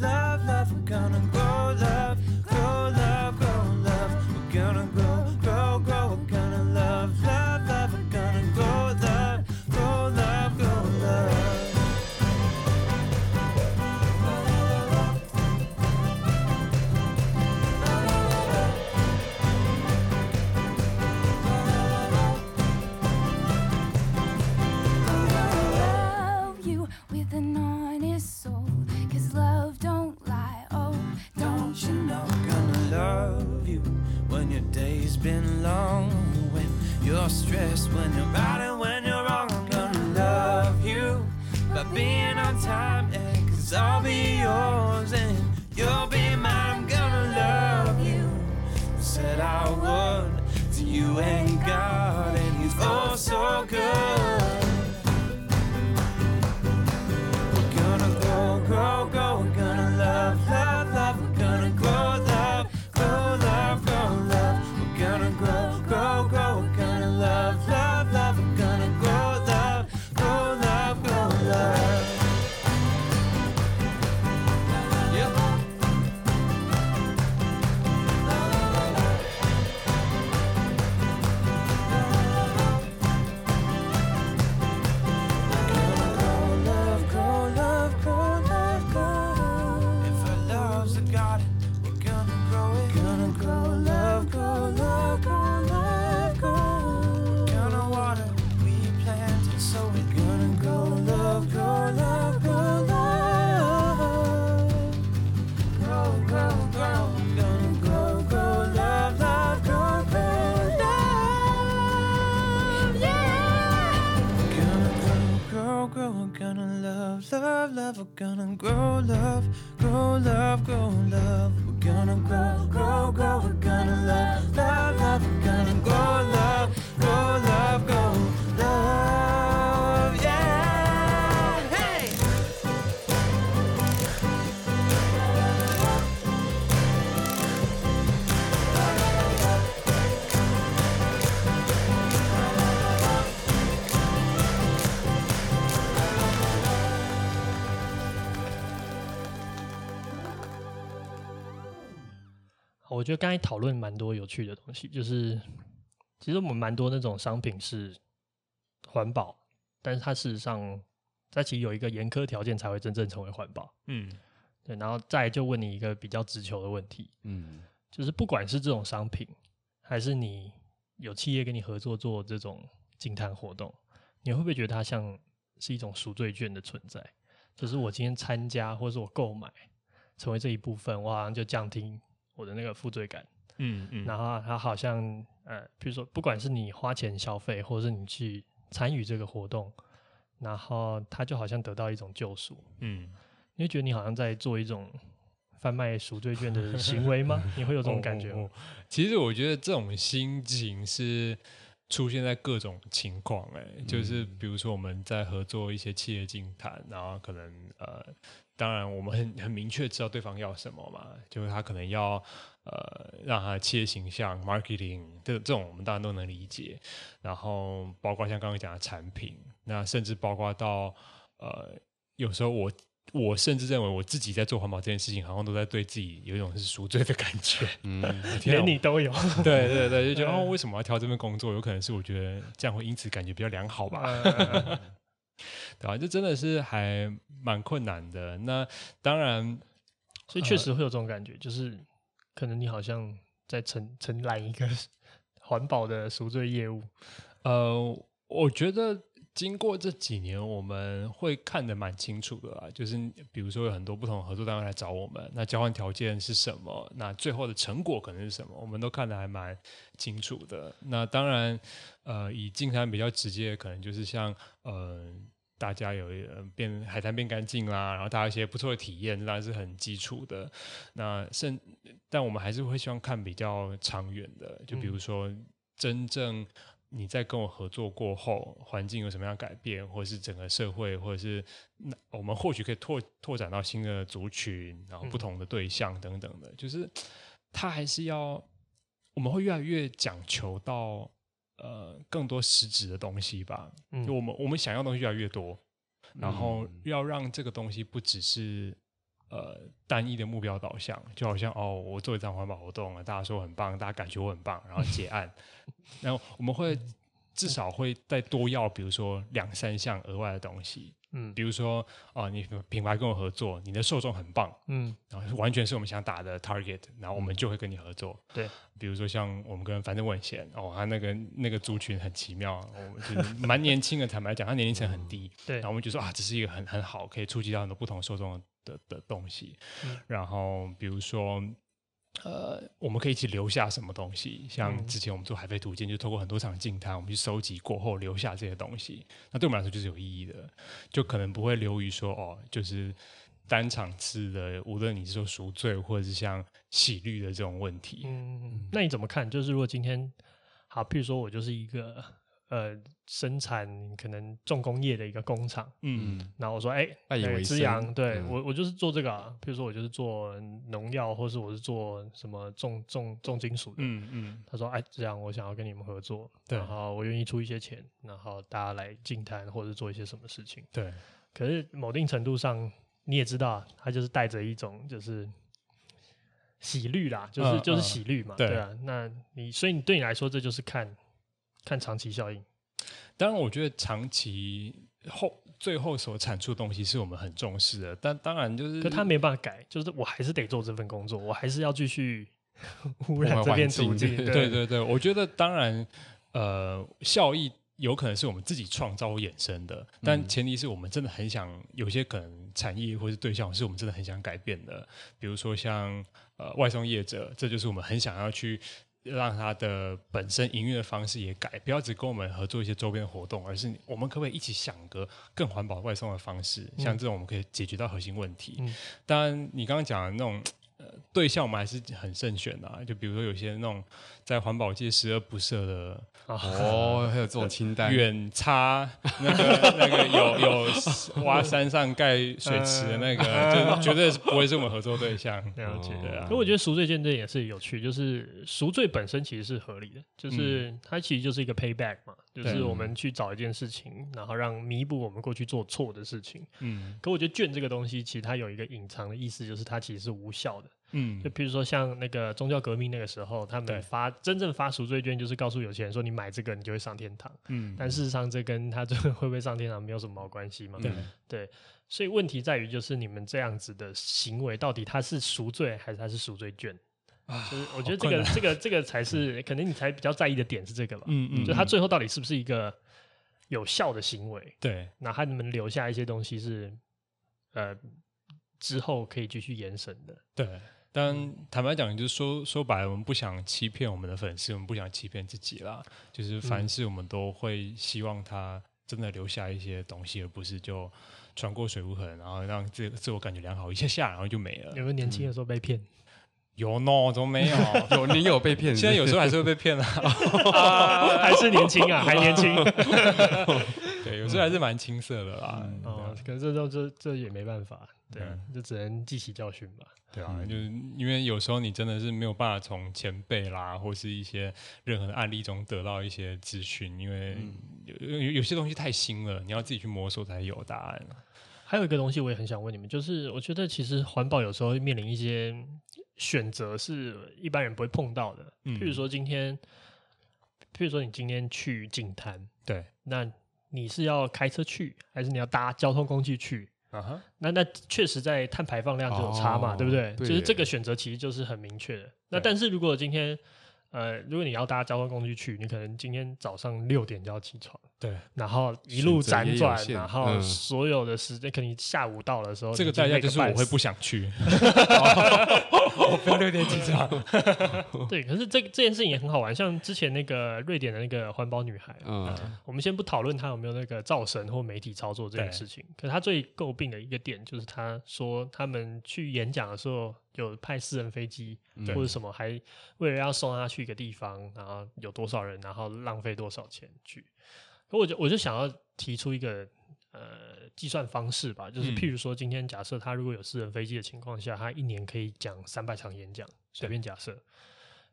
Love, you're when you're bad, and when you're wrong. I'm gonna love you by being on time. Yeah, cause I'll be yours and you'll be mine. I'm gonna love you. Said I would. To you ain't God, and He's oh so good. We're gonna grow, love, grow, love, grow, love. We're gonna grow, grow, grow, we're gonna love, love, love, we're gonna grow, love, 我觉得刚才讨论蛮多有趣的东西，就是其实我们蛮多那种商品是环保，但是它事实上在其实有一个严苛条件才会真正成为环保。嗯，对，然后再就问你一个比较直球的问题，嗯，就是不管是这种商品，还是你有企业跟你合作做这种净滩活动，你会不会觉得它像是一种赎罪券的存在？就是我今天参加，或者是我购买，成为这一部分，我好像就降低我的那个负罪感。嗯嗯，然后他好像呃，比如说，不管是你花钱消费，或者是你去参与这个活动，然后他就好像得到一种救赎。嗯，你会觉得你好像在做一种贩卖赎罪券的行为吗？<laughs> 你会有这种感觉吗？哦哦哦其实我觉得这种心情是出现在各种情况，哎，就是比如说我们在合作一些企业竞谈，然后可能呃，当然我们很很明确知道对方要什么嘛，就是他可能要呃让他的企业形象 marketing 这这种我们当然都能理解，然后包括像刚刚讲的产品，那甚至包括到呃有时候我。我甚至认为我自己在做环保这件事情，好像都在对自己有一种是赎罪的感觉。<laughs> 嗯，<laughs> 连你都有。<laughs> 对对对，就觉得哦，为什么要挑这份工作？有可能是我觉得这样会因此感觉比较良好吧。对吧？这真的是还蛮困难的。那当然，所以确实会有这种感觉，呃、就是可能你好像在承承揽一个 <laughs> 环保的赎罪业务。呃，我觉得。经过这几年，我们会看得蛮清楚的啦。就是比如说，有很多不同合作单位来找我们，那交换条件是什么？那最后的成果可能是什么？我们都看得还蛮清楚的。那当然，呃，以净滩比较直接的，可能就是像呃，大家有变海滩变干净啦，然后大家一些不错的体验，当然是很基础的。那甚，但我们还是会希望看比较长远的，就比如说真正你在跟我合作过后，环境有什么样改变，或者是整个社会，或者是那我们或许可以拓拓展到新的族群，然后不同的对象等等的，就是他还是要我们会越来越讲求到。呃，更多实质的东西吧。嗯，就我们我们想要的东西越来越多，然后要让这个东西不只是呃单一的目标导向，就好像哦，我做一场环保活动啊，大家说很棒，大家感觉我很棒，然后结案。<laughs> 然后我们会至少会再多要，比如说两三项额外的东西。嗯，比如说哦，你品牌跟我合作，你的受众很棒，嗯，然后完全是我们想打的 target，然后我们就会跟你合作。对，比如说像我们跟反正我很闲哦，他那个那个族群很奇妙，我们就是蛮年轻的，坦白讲，他年龄层很低，对，然后我们就说啊，这是一个很很好，可以触及到很多不同受众的的的东西。嗯，然后比如说。呃，我们可以一起留下什么东西？像之前我们做海飞图鉴，就透过很多场净滩，我们去收集过后留下这些东西。那对我们来说就是有意义的，就可能不会流于说哦，就是单场次的，无论你是说赎罪或者是像洗绿的这种问题。嗯，那你怎么看？就是如果今天好，譬如说我就是一个。呃，生产可能重工业的一个工厂，嗯，然后我说，哎、欸，资阳，对、嗯、我，我就是做这个啊。比如说，我就是做农药，或是我是做什么重重重金属的，嗯嗯。他说，哎，这样我想要跟你们合作，对，然后我愿意出一些钱，然后大家来竞谈或者做一些什么事情，对。可是某定程度上，你也知道，他就是带着一种就是喜绿啦，就是、嗯、就是喜绿嘛，嗯、对啊。那你所以你对你来说，这就是看。看长期效应，当然，我觉得长期后最后所产出的东西是我们很重视的。但当然，就是可他没办法改，就是我还是得做这份工作，我还是要继续污染这片土地。对，对对对，我觉得当然，呃，效益有可能是我们自己创造衍生的，但前提是我们真的很想，有些可能产业或是对象是我们真的很想改变的，比如说像呃外送业者，这就是我们很想要去。让它的本身营运的方式也改，不要只跟我们合作一些周边的活动，而是我们可不可以一起想个更环保外送的方式？嗯、像这种我们可以解决到核心问题。嗯、当然，你刚刚讲的那种。对象我们还是很慎选的，啊，就比如说有些那种在环保界十恶不赦的哦，还有这种清单，远差那个那个有有挖山上盖水池的那个，呃、<laughs> 就绝对是不会是我们合作对象。了解，对啊。可我觉得赎罪见证也是有趣，就是赎罪本身其实是合理的，就是它其实就是一个 payback 嘛，就是我们去找一件事情，然后让弥补我们过去做错的事情。嗯。可我觉得卷这个东西其实它有一个隐藏的意思，就是它其实是无效的。嗯，就比如说像那个宗教革命那个时候，他们发真正发赎罪券，就是告诉有钱人说，你买这个你就会上天堂。嗯，但事实上这跟他这个会不会上天堂没有什么关系嘛？对对，所以问题在于就是你们这样子的行为，到底它是赎罪还是它是赎罪券？啊，就是我觉得这个这个这个才是可能你才比较在意的点是这个吧？嗯嗯，就他最后到底是不是一个有效的行为？对，那他能不能留下一些东西是呃之后可以继续延伸的？对。但坦白讲，就是说说白了，我们不想欺骗我们的粉丝，我们不想欺骗自己啦。就是凡事我们都会希望他真的留下一些东西，而不是就穿过水无痕，然后让自自我感觉良好一下下，然后就没了。有没有年轻的时候被骗？有呢，怎么没有？<laughs> 有，你有被骗？现在有时候还是会被骗啊，<laughs> 还是年轻啊，还年轻。<laughs> 对，有时候还是蛮青涩的啦。哦，可是这这这这也没办法，对，就只能记起教训吧。对啊，就是因为有时候你真的是没有办法从前辈啦，或是一些任何的案例中得到一些资讯，因为有有有些东西太新了，你要自己去摸索才有答案。还有一个东西我也很想问你们，就是我觉得其实环保有时候会面临一些选择，是一般人不会碰到的。譬如说今天，譬如说你今天去景滩，对，那你是要开车去，还是你要搭交通工具去？啊哈，那那确实在碳排放量就有差嘛，对不对？就是这个选择其实就是很明确的。那但是如果今天，呃，如果你要搭交通工具去，你可能今天早上六点就要起床，对，然后一路辗转，然后嗯。所有的时间，可能下午到的时候，这个代价就是我会不想去，<laughs> 我不要六点起床。对，可是这这件事情也很好玩，像之前那个瑞典的那个环保女孩，嗯。我们先不讨论她有没有那个造神或媒体操作这件事情，可是她最诟病的一个点就是她说他们去演讲的时候有派私人飞机嗯。或者什么，还为了要送她去一个地方，然后有多少人，然后浪费多少钱去。可我就我就想要提出一个呃计算方式吧，就是嗯譬如说今天假设他如果有私人飞机的情况下，他一年可以讲三百场演讲，随便假设。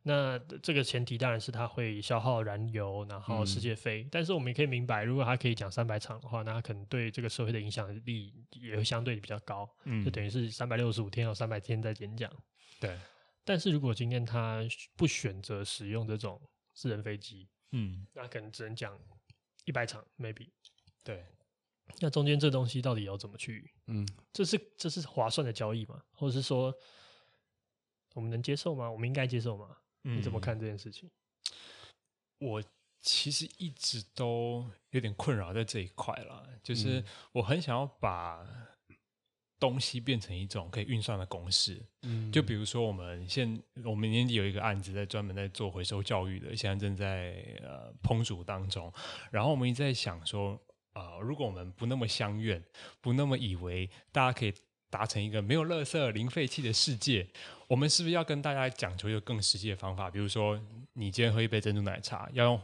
那这个前提当然是他会消耗燃油，然后世界飞。但是我们也可以明白，如果他可以讲三百场的话，那他可能对这个社会的影响力也会相对比较高。嗯就等于是三百六十五天有三百天在演讲。对，但是如果今天他不选择使用这种私人飞机，嗯，那可能只能讲一百场，maybe。对，那中间这东西到底要怎么去？嗯，这是这是划算的交易吗？或者是说我们能接受吗？我们应该接受吗？嗯你怎么看这件事情？我其实一直都有点困扰在这一块了，就是嗯我很想要把东西变成一种可以运算的公式。嗯就比如说，我们现我们年底有一个案子在专门在做回收教育的，现在正在呃烹煮当中。然后我们一直在想说，啊、如果我们不那么相怨，不那么以为大家可以达成一个没有垃圾、零废弃的世界，我们是不是要跟大家讲求一个更实际的方法？比如说，你今天喝一杯珍珠奶茶，要用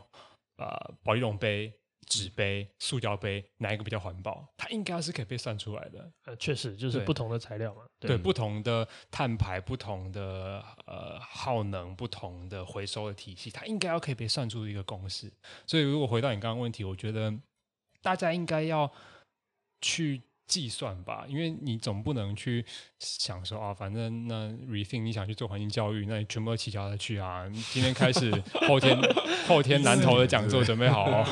呃保丽龙杯、纸杯、塑胶杯，哪一个比较环保？它应该是可以被算出来的。呃，确实就是不同的材料嘛。对不同的碳排、不同的呃耗能、不同的回收的体系，它应该要可以被算出一个公式。所以，如果回到你刚刚问题，我觉得大家应该要去计算吧，因为你总不能去想说啊，反正那 rethink 你想去做环境教育，那你全部都骑脚踏去啊。今天开始，<laughs> 后天后天南投的讲座准备好哦。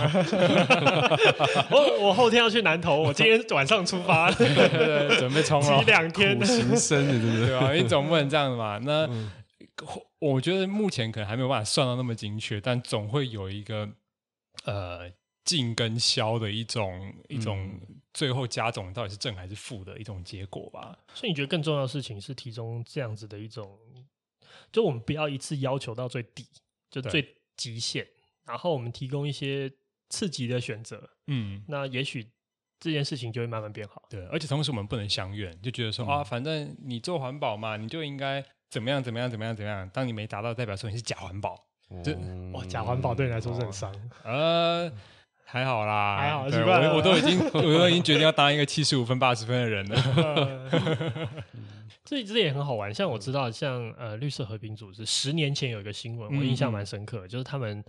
<laughs> 我我后天要去南投，我今天晚上出发，<laughs> 对对对，准备冲了骑。两天苦。行僧的，真的。对吧？你总不能这样子嘛。那、我觉得目前可能还没有办法算到那么精确，但总会有一个呃进跟消的一种一种最后加总到底是正还是负的一种结果吧。所以你觉得更重要的事情是提供这样子的一种，就我们不要一次要求到最底，就对最极限，然后我们提供一些刺激的选择，嗯，那也许这件事情就会慢慢变好。对，而且同时我们不能相怨，就觉得说、啊，反正你做环保嘛，你就应该怎么样怎么样怎么样怎么样。当你没达到，代表说你是假环保。这哇，假环保对你来说是很伤。呃，还好啦，还好我我都已经 <laughs> 我都已经决定要当一个七十五分八十分的人了。这这也很好玩，像我知道，像呃绿色和平组织十年前有一个新闻，我印象蛮深刻的，就是他们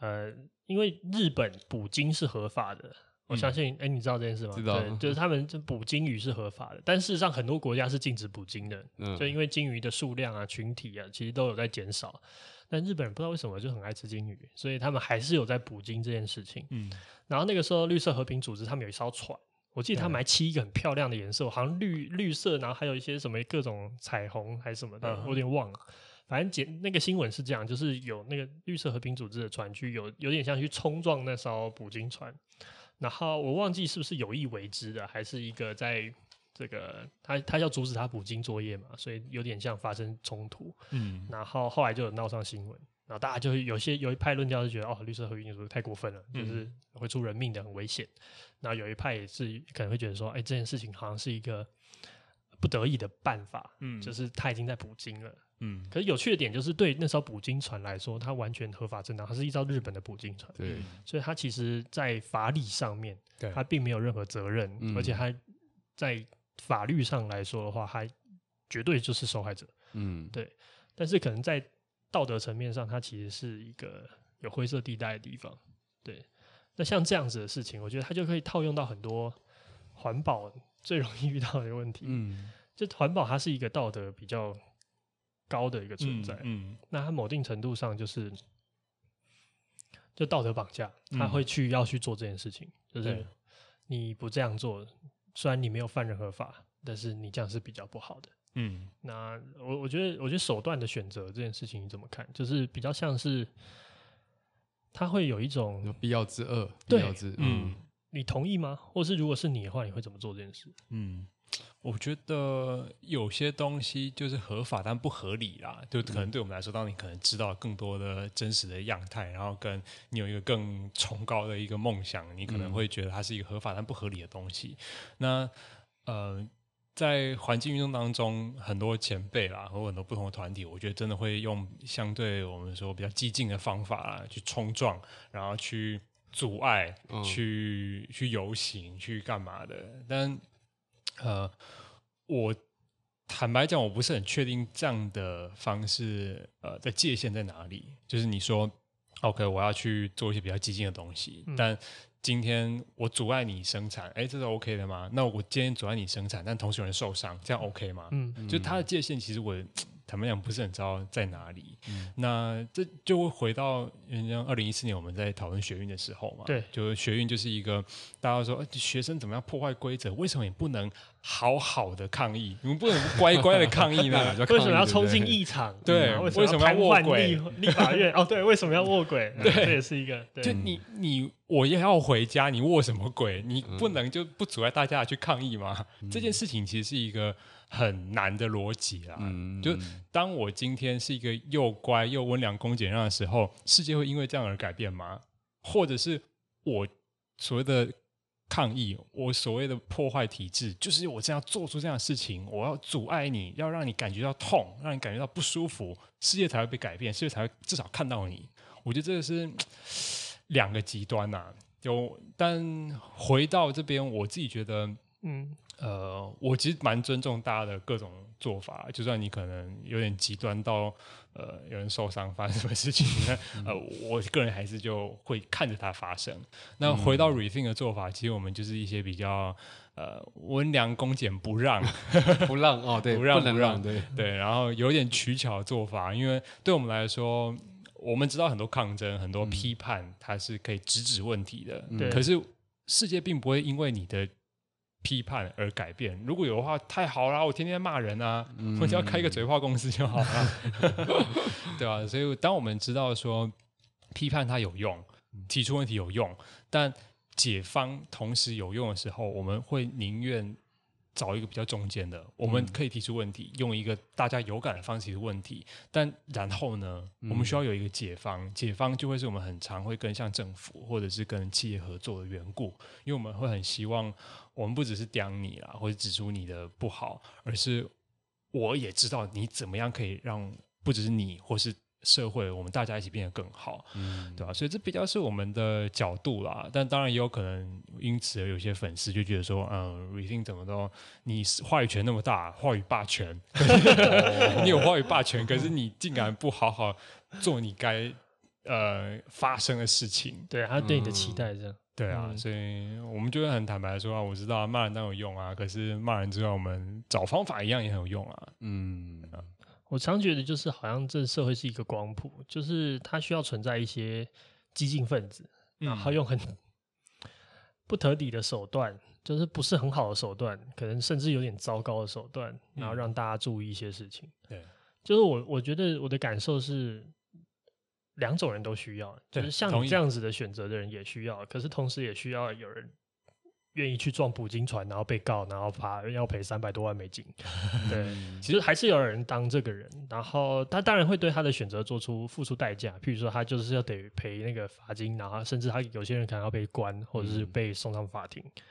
呃，因为日本捕鲸是合法的，我相信，哎、你知道这件事吗？知道对，就是他们这捕鲸鱼是合法的，但事实上很多国家是禁止捕鲸的，嗯就因为鲸鱼的数量啊、群体啊，其实都有在减少。但日本人不知道为什么就很爱吃鲸鱼，所以他们还是有在捕鲸这件事情。嗯，然后那个时候，绿色和平组织他们有一艘船，我记得他们还漆一个很漂亮的颜色，好像绿绿色，然后还有一些什么各种彩虹还是什么的，嗯我有点忘了。反正简那个新闻是这样，就是有那个绿色和平组织的船去有有点像去冲撞那艘捕鲸船，然后我忘记是不是有意为之的，还是一个在这个他他要阻止他捕鲸作业嘛，所以有点像发生冲突。嗯，然后后来就有闹上新闻，然后大家就有些有一派论调是觉得哦，绿色和平组织太过分了，就是会出人命的，很危险。然后有一派也是可能会觉得说，哎，这件事情好像是一个不得已的办法，嗯。就是他已经在捕鲸了。嗯，可是有趣的点就是，对那艘捕鲸船来说，它完全合法正当，它是依照日本的捕鲸船，对，所以它其实在法理上面，对。它并没有任何责任，嗯。而且它在法律上来说的话，它绝对就是受害者。嗯，对。但是可能在道德层面上，它其实是一个有灰色地带的地方。对，那像这样子的事情，我觉得它就可以套用到很多环保最容易遇到的问题。嗯，就环保它是一个道德比较高的一个存在，嗯，那它某定程度上就是就道德绑架，嗯他会去要去做这件事情，就是你不这样做，虽然你没有犯任何法，但是你这样是比较不好的。嗯那我我觉得，我觉得手段的选择这件事情你怎么看？就是比较像是，他会有一种有必要之恶，对必要之嗯，你同意吗？或是如果是你的话，你会怎么做这件事？嗯，我觉得有些东西就是合法但不合理啦，就可能对我们来说，当你可能知道更多的真实的样态，然后跟你有一个更崇高的一个梦想，你可能会觉得它是一个合法但不合理的东西。那呃。在环境运动当中，很多前辈啦，和很多不同的团体，我觉得真的会用相对我们说比较激进的方法啦，去冲撞，然后去阻碍，嗯、去去游行，去干嘛的。但呃，我坦白讲，我不是很确定这样的方式呃的界限在哪里。就是你说，OK，我要去做一些比较激进的东西，嗯、但。今天我阻碍你生产，哎，这是 OK 的吗？那我今天阻碍你生产，但同时有人受伤，这样 OK 吗？嗯，就它的界限，其实我坦白讲不是很知道在哪里。嗯，那这就会回到人家二零一四年我们在讨论学运的时候嘛。对，就是学运就是一个大家说学生怎么样破坏规则，为什么你不能好好的抗议？你们不能乖乖的抗议呢？<laughs> 为什么要冲进议场？对，为什么要卧轨 <laughs> 立法院？哦，对，为什么要卧轨？<laughs> 对，这也是一个。就你你。我也要回家，你卧什么鬼？你不能就不阻碍大家去抗议吗？嗯、这件事情其实是一个很难的逻辑啦。嗯、就当我今天是一个又乖又温良恭俭让的时候，世界会因为这样而改变吗？或者是我所谓的抗议，我所谓的破坏体制，就是我这样做出这样的事情，我要阻碍你，要让你感觉到痛，让你感觉到不舒服，世界才会被改变，世界才会至少看到你。我觉得这个是。两个极端呐、啊，就但回到这边，我自己觉得，嗯，呃，我其实蛮尊重大家的各种做法，就算你可能有点极端到，呃，有人受伤发生什么事情，那呃，我个人还是就会看着它发生。那回到 Rethink 的做法，其实我们就是一些比较呃温良恭俭不让，<laughs> 不让哦，<laughs> 对，不让不让，对对，然后有点取巧的做法，因为对我们来说。我们知道很多抗争、很多批判，它是可以直指问题的。嗯、可是世界并不会因为你的批判而改变。如果有的话，太好了，我天天骂人啊，嗯、我只要开一个嘴炮公司就好了，<laughs> 对吧、啊？所以当我们知道说批判它有用，提出问题有用，但解方同时有用的时候，我们会宁愿。找一个比较中间的，我们可以提出问题，嗯、用一个大家有感的方式提出问题。但然后呢，嗯、我们需要有一个解方，解方就会是我们很常会跟像政府或者是跟企业合作的缘故，因为我们会很希望，我们不只是刁你啦，或者指出你的不好，而是我也知道你怎么样可以让不只是你或是。社会，我们大家一起变得更好，嗯，对吧？所以这比较是我们的角度啦。但当然也有可能因此而有些粉丝就觉得说，嗯，Rethink 怎么都你话语权那么大，话语霸权，<laughs> <laughs> 你有话语霸权，可是你竟然不好好做你该呃发生的事情。对，他对你的期待是这样。嗯、对啊，所以我们就会很坦白说啊，我知道骂人当然有用啊，可是骂人之后，我们找方法一样也很有用啊。嗯。我常觉得，就是好像这社会是一个光谱，就是它需要存在一些激进分子，然后用很不得体的手段，就是不是很好的手段，可能甚至有点糟糕的手段，然后让大家注意一些事情。对，就是我我觉得我的感受是，两种人都需要，就是像你这样子的选择的人也需要，可是同时也需要有人。愿意去撞捕鲸船，然后被告，然后罚要赔三百多万美金。<laughs> 对，其实还是有人当这个人，然后他当然会对他的选择做出付出代价，譬如说他就是要得赔那个罚金，然后甚至他有些人可能要被关，或者是被送上法庭。嗯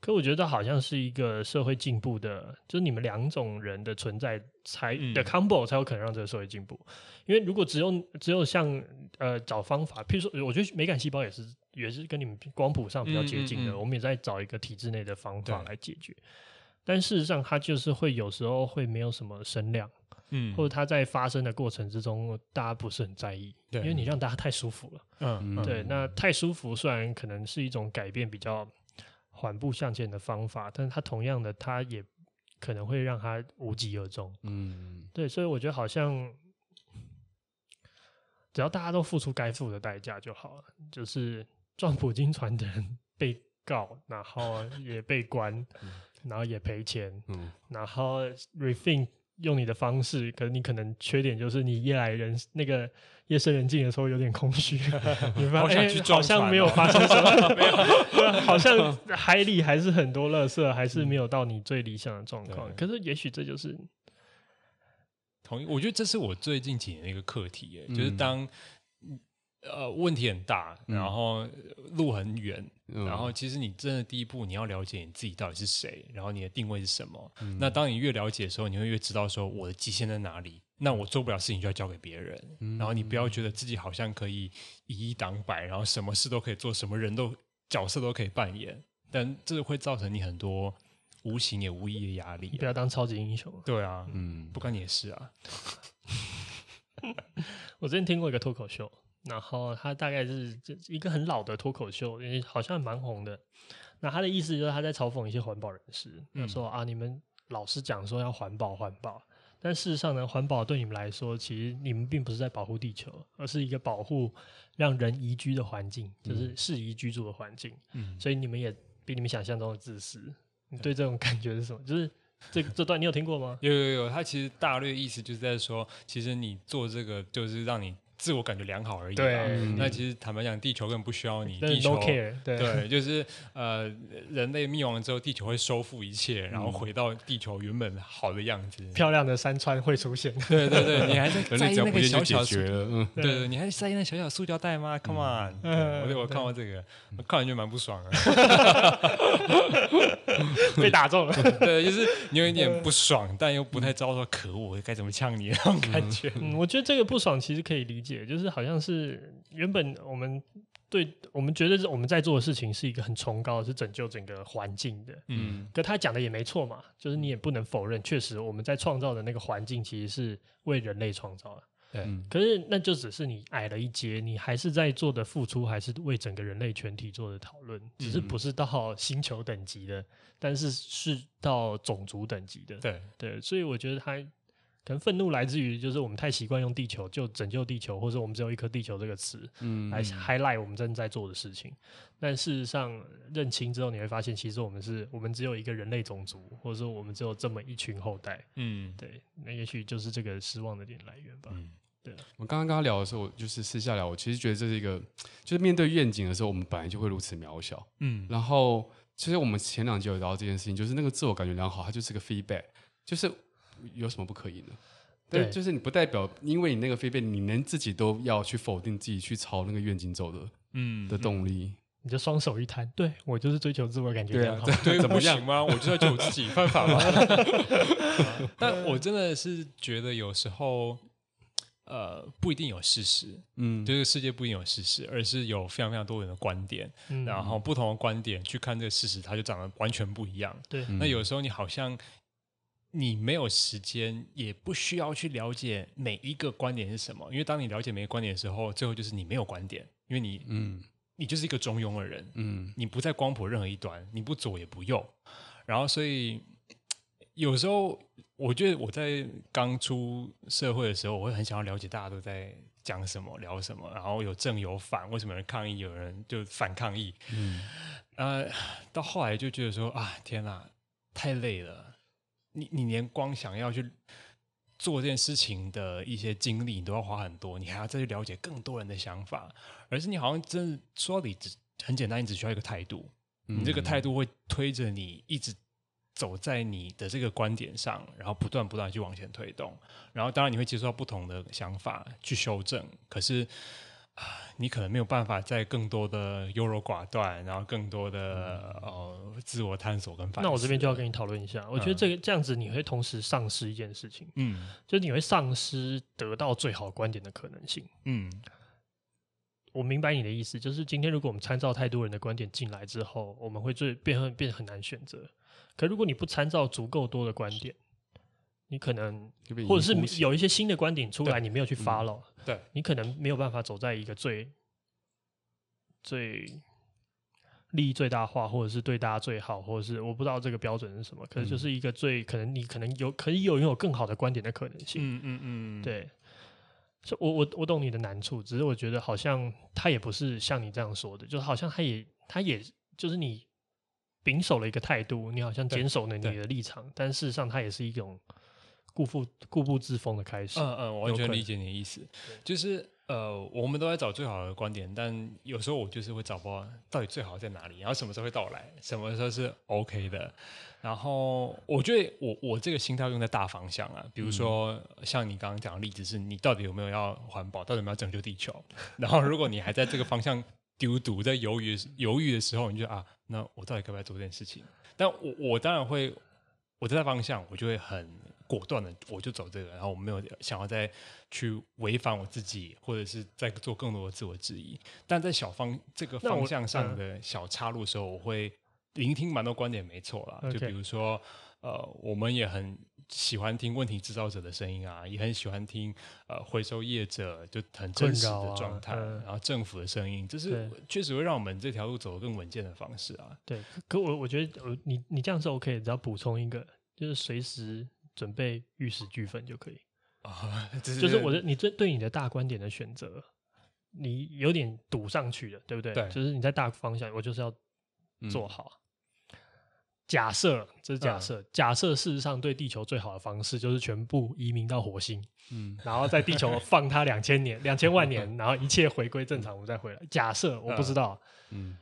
可我觉得好像是一个社会进步的，就是你们两种人的存在才的 combo 才有可能让这个社会进步。因为如果只有只有像呃找方法，譬如说，我觉得美感细胞也是也是跟你们光谱上比较接近的，我们也在找一个体制内的方法来解决。但事实上，它就是会有时候会没有什么声量，嗯，或者它在发生的过程之中，大家不是很在意，对因为你让大家太舒服了，嗯，对，那太舒服虽然可能是一种改变比较。缓步向前的方法，但是它同样的，它也可能会让它无疾而终。嗯，对，所以我觉得好像只要大家都付出该付的代价就好了。就是撞普京船的人被告，然后也被关，然后也赔钱，嗯，然后 Rethink 用你的方式，可是你可能缺点就是你夜来人那个夜深人静的时候有点空虚，<laughs> 你发好想去撞船哦好像没有发生什么，没有，好像海里还是很多垃圾，还是没有到你最理想的状况。可是也许这就是同意，我觉得这是我最近几年的一个课题，耶，嗯就是当呃问题很大，嗯然后路很远，嗯然后其实你真的第一步你要了解你自己到底是谁，然后你的定位是什么。嗯那当你越了解的时候，你会越知道说我的极限在哪里。那我做不了事情就要交给别人，嗯然后你不要觉得自己好像可以以一挡百，然后什么事都可以做，什么人都角色都可以扮演，但这会造成你很多无形也无意义的压力你不。要当超级英雄。对啊，嗯不关你的事啊。<laughs> 我之前听过一个脱口秀，然后他大概是这一个很老的脱口秀，好像蛮红的。那他的意思就是他在嘲讽一些环保人士，他说啊，你们老是讲说要环保环保，但事实上呢，环保对你们来说，其实你们并不是在保护地球，而是一个保护让人宜居的环境，就是适宜居住的环境。嗯，所以你们也比你们想象中的自私。你对这种感觉是什么？就是这这段你有听过吗？有有有，他其实大略意思就是在说，其实你做这个就是让你自我感觉良好而已啦。对嗯那其实坦白讲，地球根本不需要你，地球 no care，对对，就是呃，人类灭亡之后，地球会收复一切，然嗯后回到地球原本好的样子。漂亮的山川会出现。<laughs> 对对对，你还在人在意那个小小的塑，解决了，嗯，对对，你还在意那小小塑胶袋吗？Come on，我我看过这个，我看完就蛮不爽的。<laughs> 被打中了。<laughs> 对，就是你有一点不爽，但又不太知道说可恶，我该怎么呛你那种感觉。嗯，我觉得这个不爽其实可以理解，就是好像是原本我们对我们觉得我们在做的事情是一个很崇高的，是拯救整个环境的。嗯可他讲的也没错嘛，就是你也不能否认，确实我们在创造的那个环境其实是为人类创造的。对嗯可是那就只是你矮了一截，你还是在做的付出，还是为整个人类全体做的讨论，只是不是到星球等级的，但是是到种族等级的。对，对，所以我觉得他可能愤怒来自于就是我们太习惯用地球就拯救地球，或者我们只有一颗地球这个词嗯来 highlight 我们正在做的事情。但事实上认清之后，你会发现其实我们是我们只有一个人类种族，或者说我们只有这么一群后代。嗯对，那也许就是这个失望的点来源吧。嗯我刚刚跟他聊的时候，就是私下聊，我其实觉得这是一个，就是面对愿景的时候，我们本来就会如此渺小。嗯然后，其实我们前两集有聊到这件事情，就是那个自我感觉良好，它就是个 feedback，就是有什么不可以呢？对但就是你不代表，因为你那个 feedback，你连自己都要去否定自己，去朝那个愿景走的嗯的动力。你就双手一摊，对我就是追求自我感觉良好。对，怎么样吗？<laughs> 我就要求我自己，犯法吗？<laughs> 但我真的是觉得有时候，呃，不一定有事实，嗯，这个世界不一定有事实，而是有非常非常多人的观点，嗯然后不同的观点去看这个事实，它就长得完全不一样。对，嗯那有时候你好像你没有时间，也不需要去了解每一个观点是什么，因为当你了解每一个观点的时候，最后就是你没有观点，因为你嗯。你就是一个中庸的人，嗯。你不在光谱任何一端，你不左也不右，然后所以有时候我觉得我在刚出社会的时候，我会很想要了解大家都在讲什么、聊什么，然后有正有反，为什么有人抗议，有人就反抗议，嗯。呃，到后来就觉得说啊，天哪，太累了，你你连光想要去。做这件事情的一些精力，你都要花很多，你还要再去了解更多人的想法，而是你好像真的说到底只很简单，你只需要一个态度，嗯你这个态度会推着你一直走在你的这个观点上，然后不断不断去往前推动，然后当然你会接受到不同的想法去修正，可是啊，你可能没有办法在更多的优柔寡断，然后更多的呃自我探索跟反思。那我这边就要跟你讨论一下，我觉得这个这样子你会同时丧失一件事情，嗯就是你会丧失得到最好观点的可能性。嗯我明白你的意思，就是今天如果我们参照太多人的观点进来之后，我们会最变很变得很难选择。可如果你不参照足够多的观点，你可能或者是有一些新的观点出来，你没有去 follow，、对，你可能没有办法走在一个最最利益最大化，或者是对大家最好，或者是我不知道这个标准是什么，可是就是一个最可能你可能有可以有拥有更好的观点的可能性。嗯嗯嗯，对，所以我我我懂你的难处，只是我觉得好像他也不是像你这样说的，就是好像他也他也就是你秉守了一个态度，你好像坚守了你的立场，但事实上它也是一种固步固步自封的开始。嗯嗯，我完全理解你的意思，就是。呃，我们都在找最好的观点，但有时候我就是会找不到到底最好在哪里，然后什么时候会到来，什么时候是 OK 的。然后我觉得我我这个心态用在大方向啊，比如说、嗯、像你刚刚讲的例子，是你到底有没有要环保，到底有没有要拯救地球？<laughs> 然后如果你还在这个方向丢毒，在犹豫犹豫的时候，你就啊，那我到底该不该做这件事情？但我我当然会，我在方向，我就会很。果断的，我就走这个，然后我没有想要再去违反我自己，或者是再做更多的自我质疑。但在小方这个方向上的小岔路的时候，我，我会聆听蛮多观点，没错啦。Okay. 就比如说，呃，我们也很喜欢听问题制造者的声音啊，也很喜欢听呃回收业者就很真实的状态，啊、然后政府的声音，这是确实会让我们这条路走得更稳健的方式啊。对，可我我觉得，呃，你你这样是 OK，只要补充一个，就是随时。准备玉石俱焚就可以啊，<laughs> 就是我的你对对你的大观点的选择，你有点赌上去了，对不对？对，就是你在大方向，我就是要做好。嗯、假设这是假设，嗯、假设事实上对地球最好的方式就是全部移民到火星，嗯，然后在地球 <laughs> 放它两千年、两千万年，然后一切回归正常，我们再回来。假设我不知道，嗯，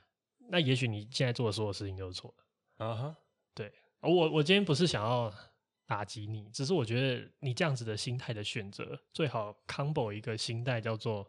那也许你现在做的所有事情都是错的啊哈。对，我我今天不是想要。打击你，只是我觉得你这样子的心态的选择，最好 combo 一个心态叫做，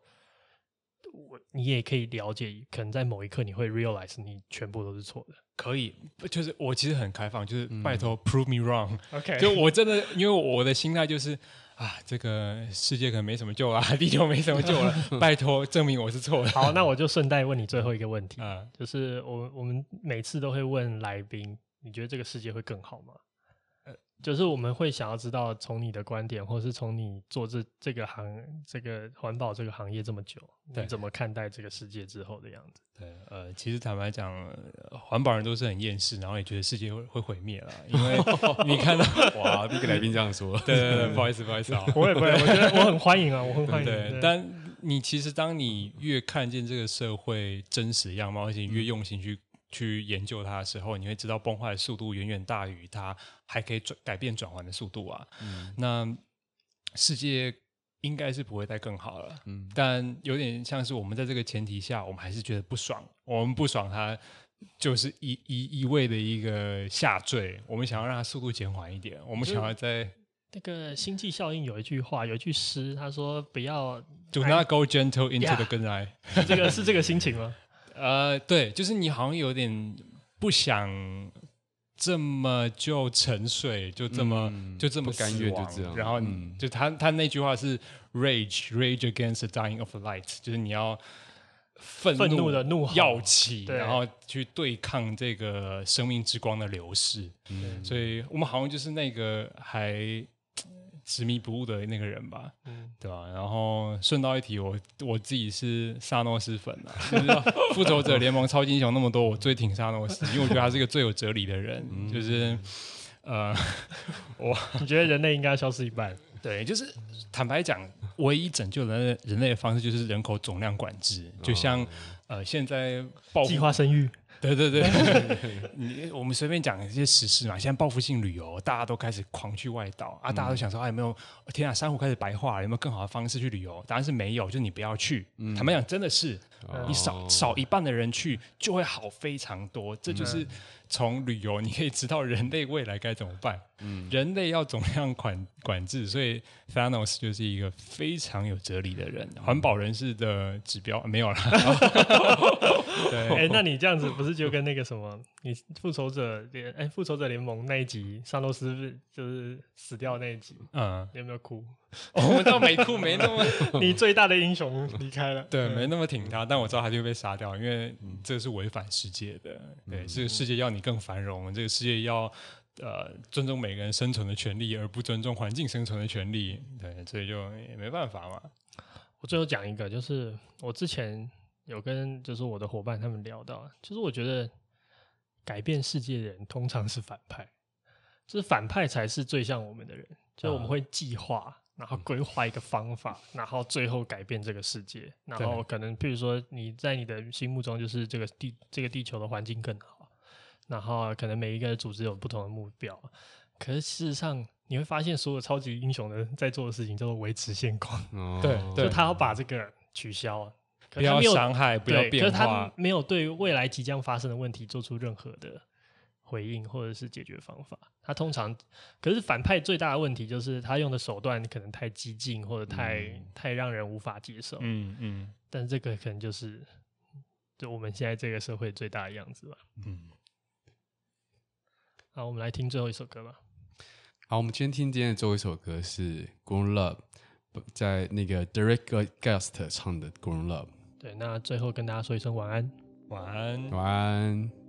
我你也可以了解，可能在某一刻你会 realize 你全部都是错的。可以，就是我其实很开放，就是拜托、嗯、prove me wrong。OK，就我真的，因为我的心态就是啊，这个世界可能没什么救了，地球没什么救了，<laughs> 拜托证明我是错的。好，那我就顺带问你最后一个问题，嗯、就是我我们每次都会问来宾，你觉得这个世界会更好吗？就是我们会想要知道，从你的观点，或是从你做这这个行、这个环保这个行业这么久，你怎么看待这个世界之后的样子？对，呃，其实坦白讲，环保人都是很厌世，然后也觉得世界会会毁灭了，因为 <laughs> 你看到 <laughs> 哇，一个来宾这样说，<laughs> 对对对，不好意思，不好意思啊，不会不会，我觉得我很欢迎啊，我很欢迎。对，对但你其实当你越看见这个社会真实样貌，而且越用心去。去研究它的时候，你会知道崩坏的速度远远大于它还可以转改变转换的速度啊。嗯，那世界应该是不会再更好了。嗯，但有点像是我们在这个前提下，我们还是觉得不爽。我们不爽它就是一一一味的一个下坠。我们想要让它速度减缓一点。我们想要在那个星际效应有一句话，有一句诗，他说：“不要 do not go gentle into the good night。”这个是这个心情吗？呃，对，就是你好像有点不想这么就沉睡，就这么、嗯、就这么甘愿就这样。然后，嗯、就他他那句话是 rage rage against the dying of the light，就是你要愤怒，愤怒的怒要起，然后去对抗这个生命之光的流逝。嗯、所以我们好像就是那个还。执迷不悟的那个人吧，嗯，对吧？然后顺道一提，我我自己是萨诺斯粉啊，<laughs> 就是复仇者联盟超级英雄那么多，我最挺萨诺斯，因为我觉得他是一个最有哲理的人。嗯、就是呃，<laughs> 我你觉得人类应该消失一半？<laughs> 对，就是坦白讲，唯一拯救人类人类的方式就是人口总量管制，就像、哦、呃现在计划生育。对对对，<laughs> 你我们随便讲一些实事嘛。现在报复性旅游，大家都开始狂去外岛啊！大家都想说，啊，有没有天啊，珊瑚开始白化了，有没有更好的方式去旅游？答案是没有，就是你不要去。嗯、坦白讲，真的是、哦、你少少一半的人去，就会好非常多。这就是。从旅游你可以知道人类未来该怎么办。嗯，人类要总量管管制，所以 Thanos 就是一个非常有哲理的人，环保人士的指标没有了。对，<laughs> 哎，那你这样子不是就跟那个什么，你复仇者联哎复仇者联盟那一集，萨洛斯就是死掉那一集，嗯，你有没有哭？<laughs> 我们倒没哭，没那么，<laughs> 你最大的英雄离开了，对，没那么挺他，但我知道他就会被杀掉，因为这是违反世界的，对，这个世界要你。更繁荣，这个世界要呃尊重每个人生存的权利，而不尊重环境生存的权利。对，所以就也没办法嘛。我最后讲一个，就是我之前有跟就是我的伙伴他们聊到，就是我觉得改变世界的人通常是反派，就是反派才是最像我们的人，就是我们会计划。然后规划一个方法，然后最后改变这个世界。然后可能，譬如说你在你的心目中就是这个地这个地球的环境更好。然后可能每一个组织有不同的目标，可是事实上，你会发现所有超级英雄的在做的事情叫做维持现况。哦对对就他要把这个取消啊，可不要伤害，不要变化，可是他。没有对未来即将发生的问题做出任何的回应或者是解决方法。他通常，可是反派最大的问题就是他用的手段可能太激进或者太、嗯太让人无法接受。嗯嗯但这个可能就是就我们现在这个社会最大的样子吧。嗯，好，我们来听最后一首歌吧。好，我们今天听今天的最后一首歌是《Grown Love》，在那个 Derek Gust 唱的《Grown Love》。对，那最后跟大家说一声晚安。晚安。晚安。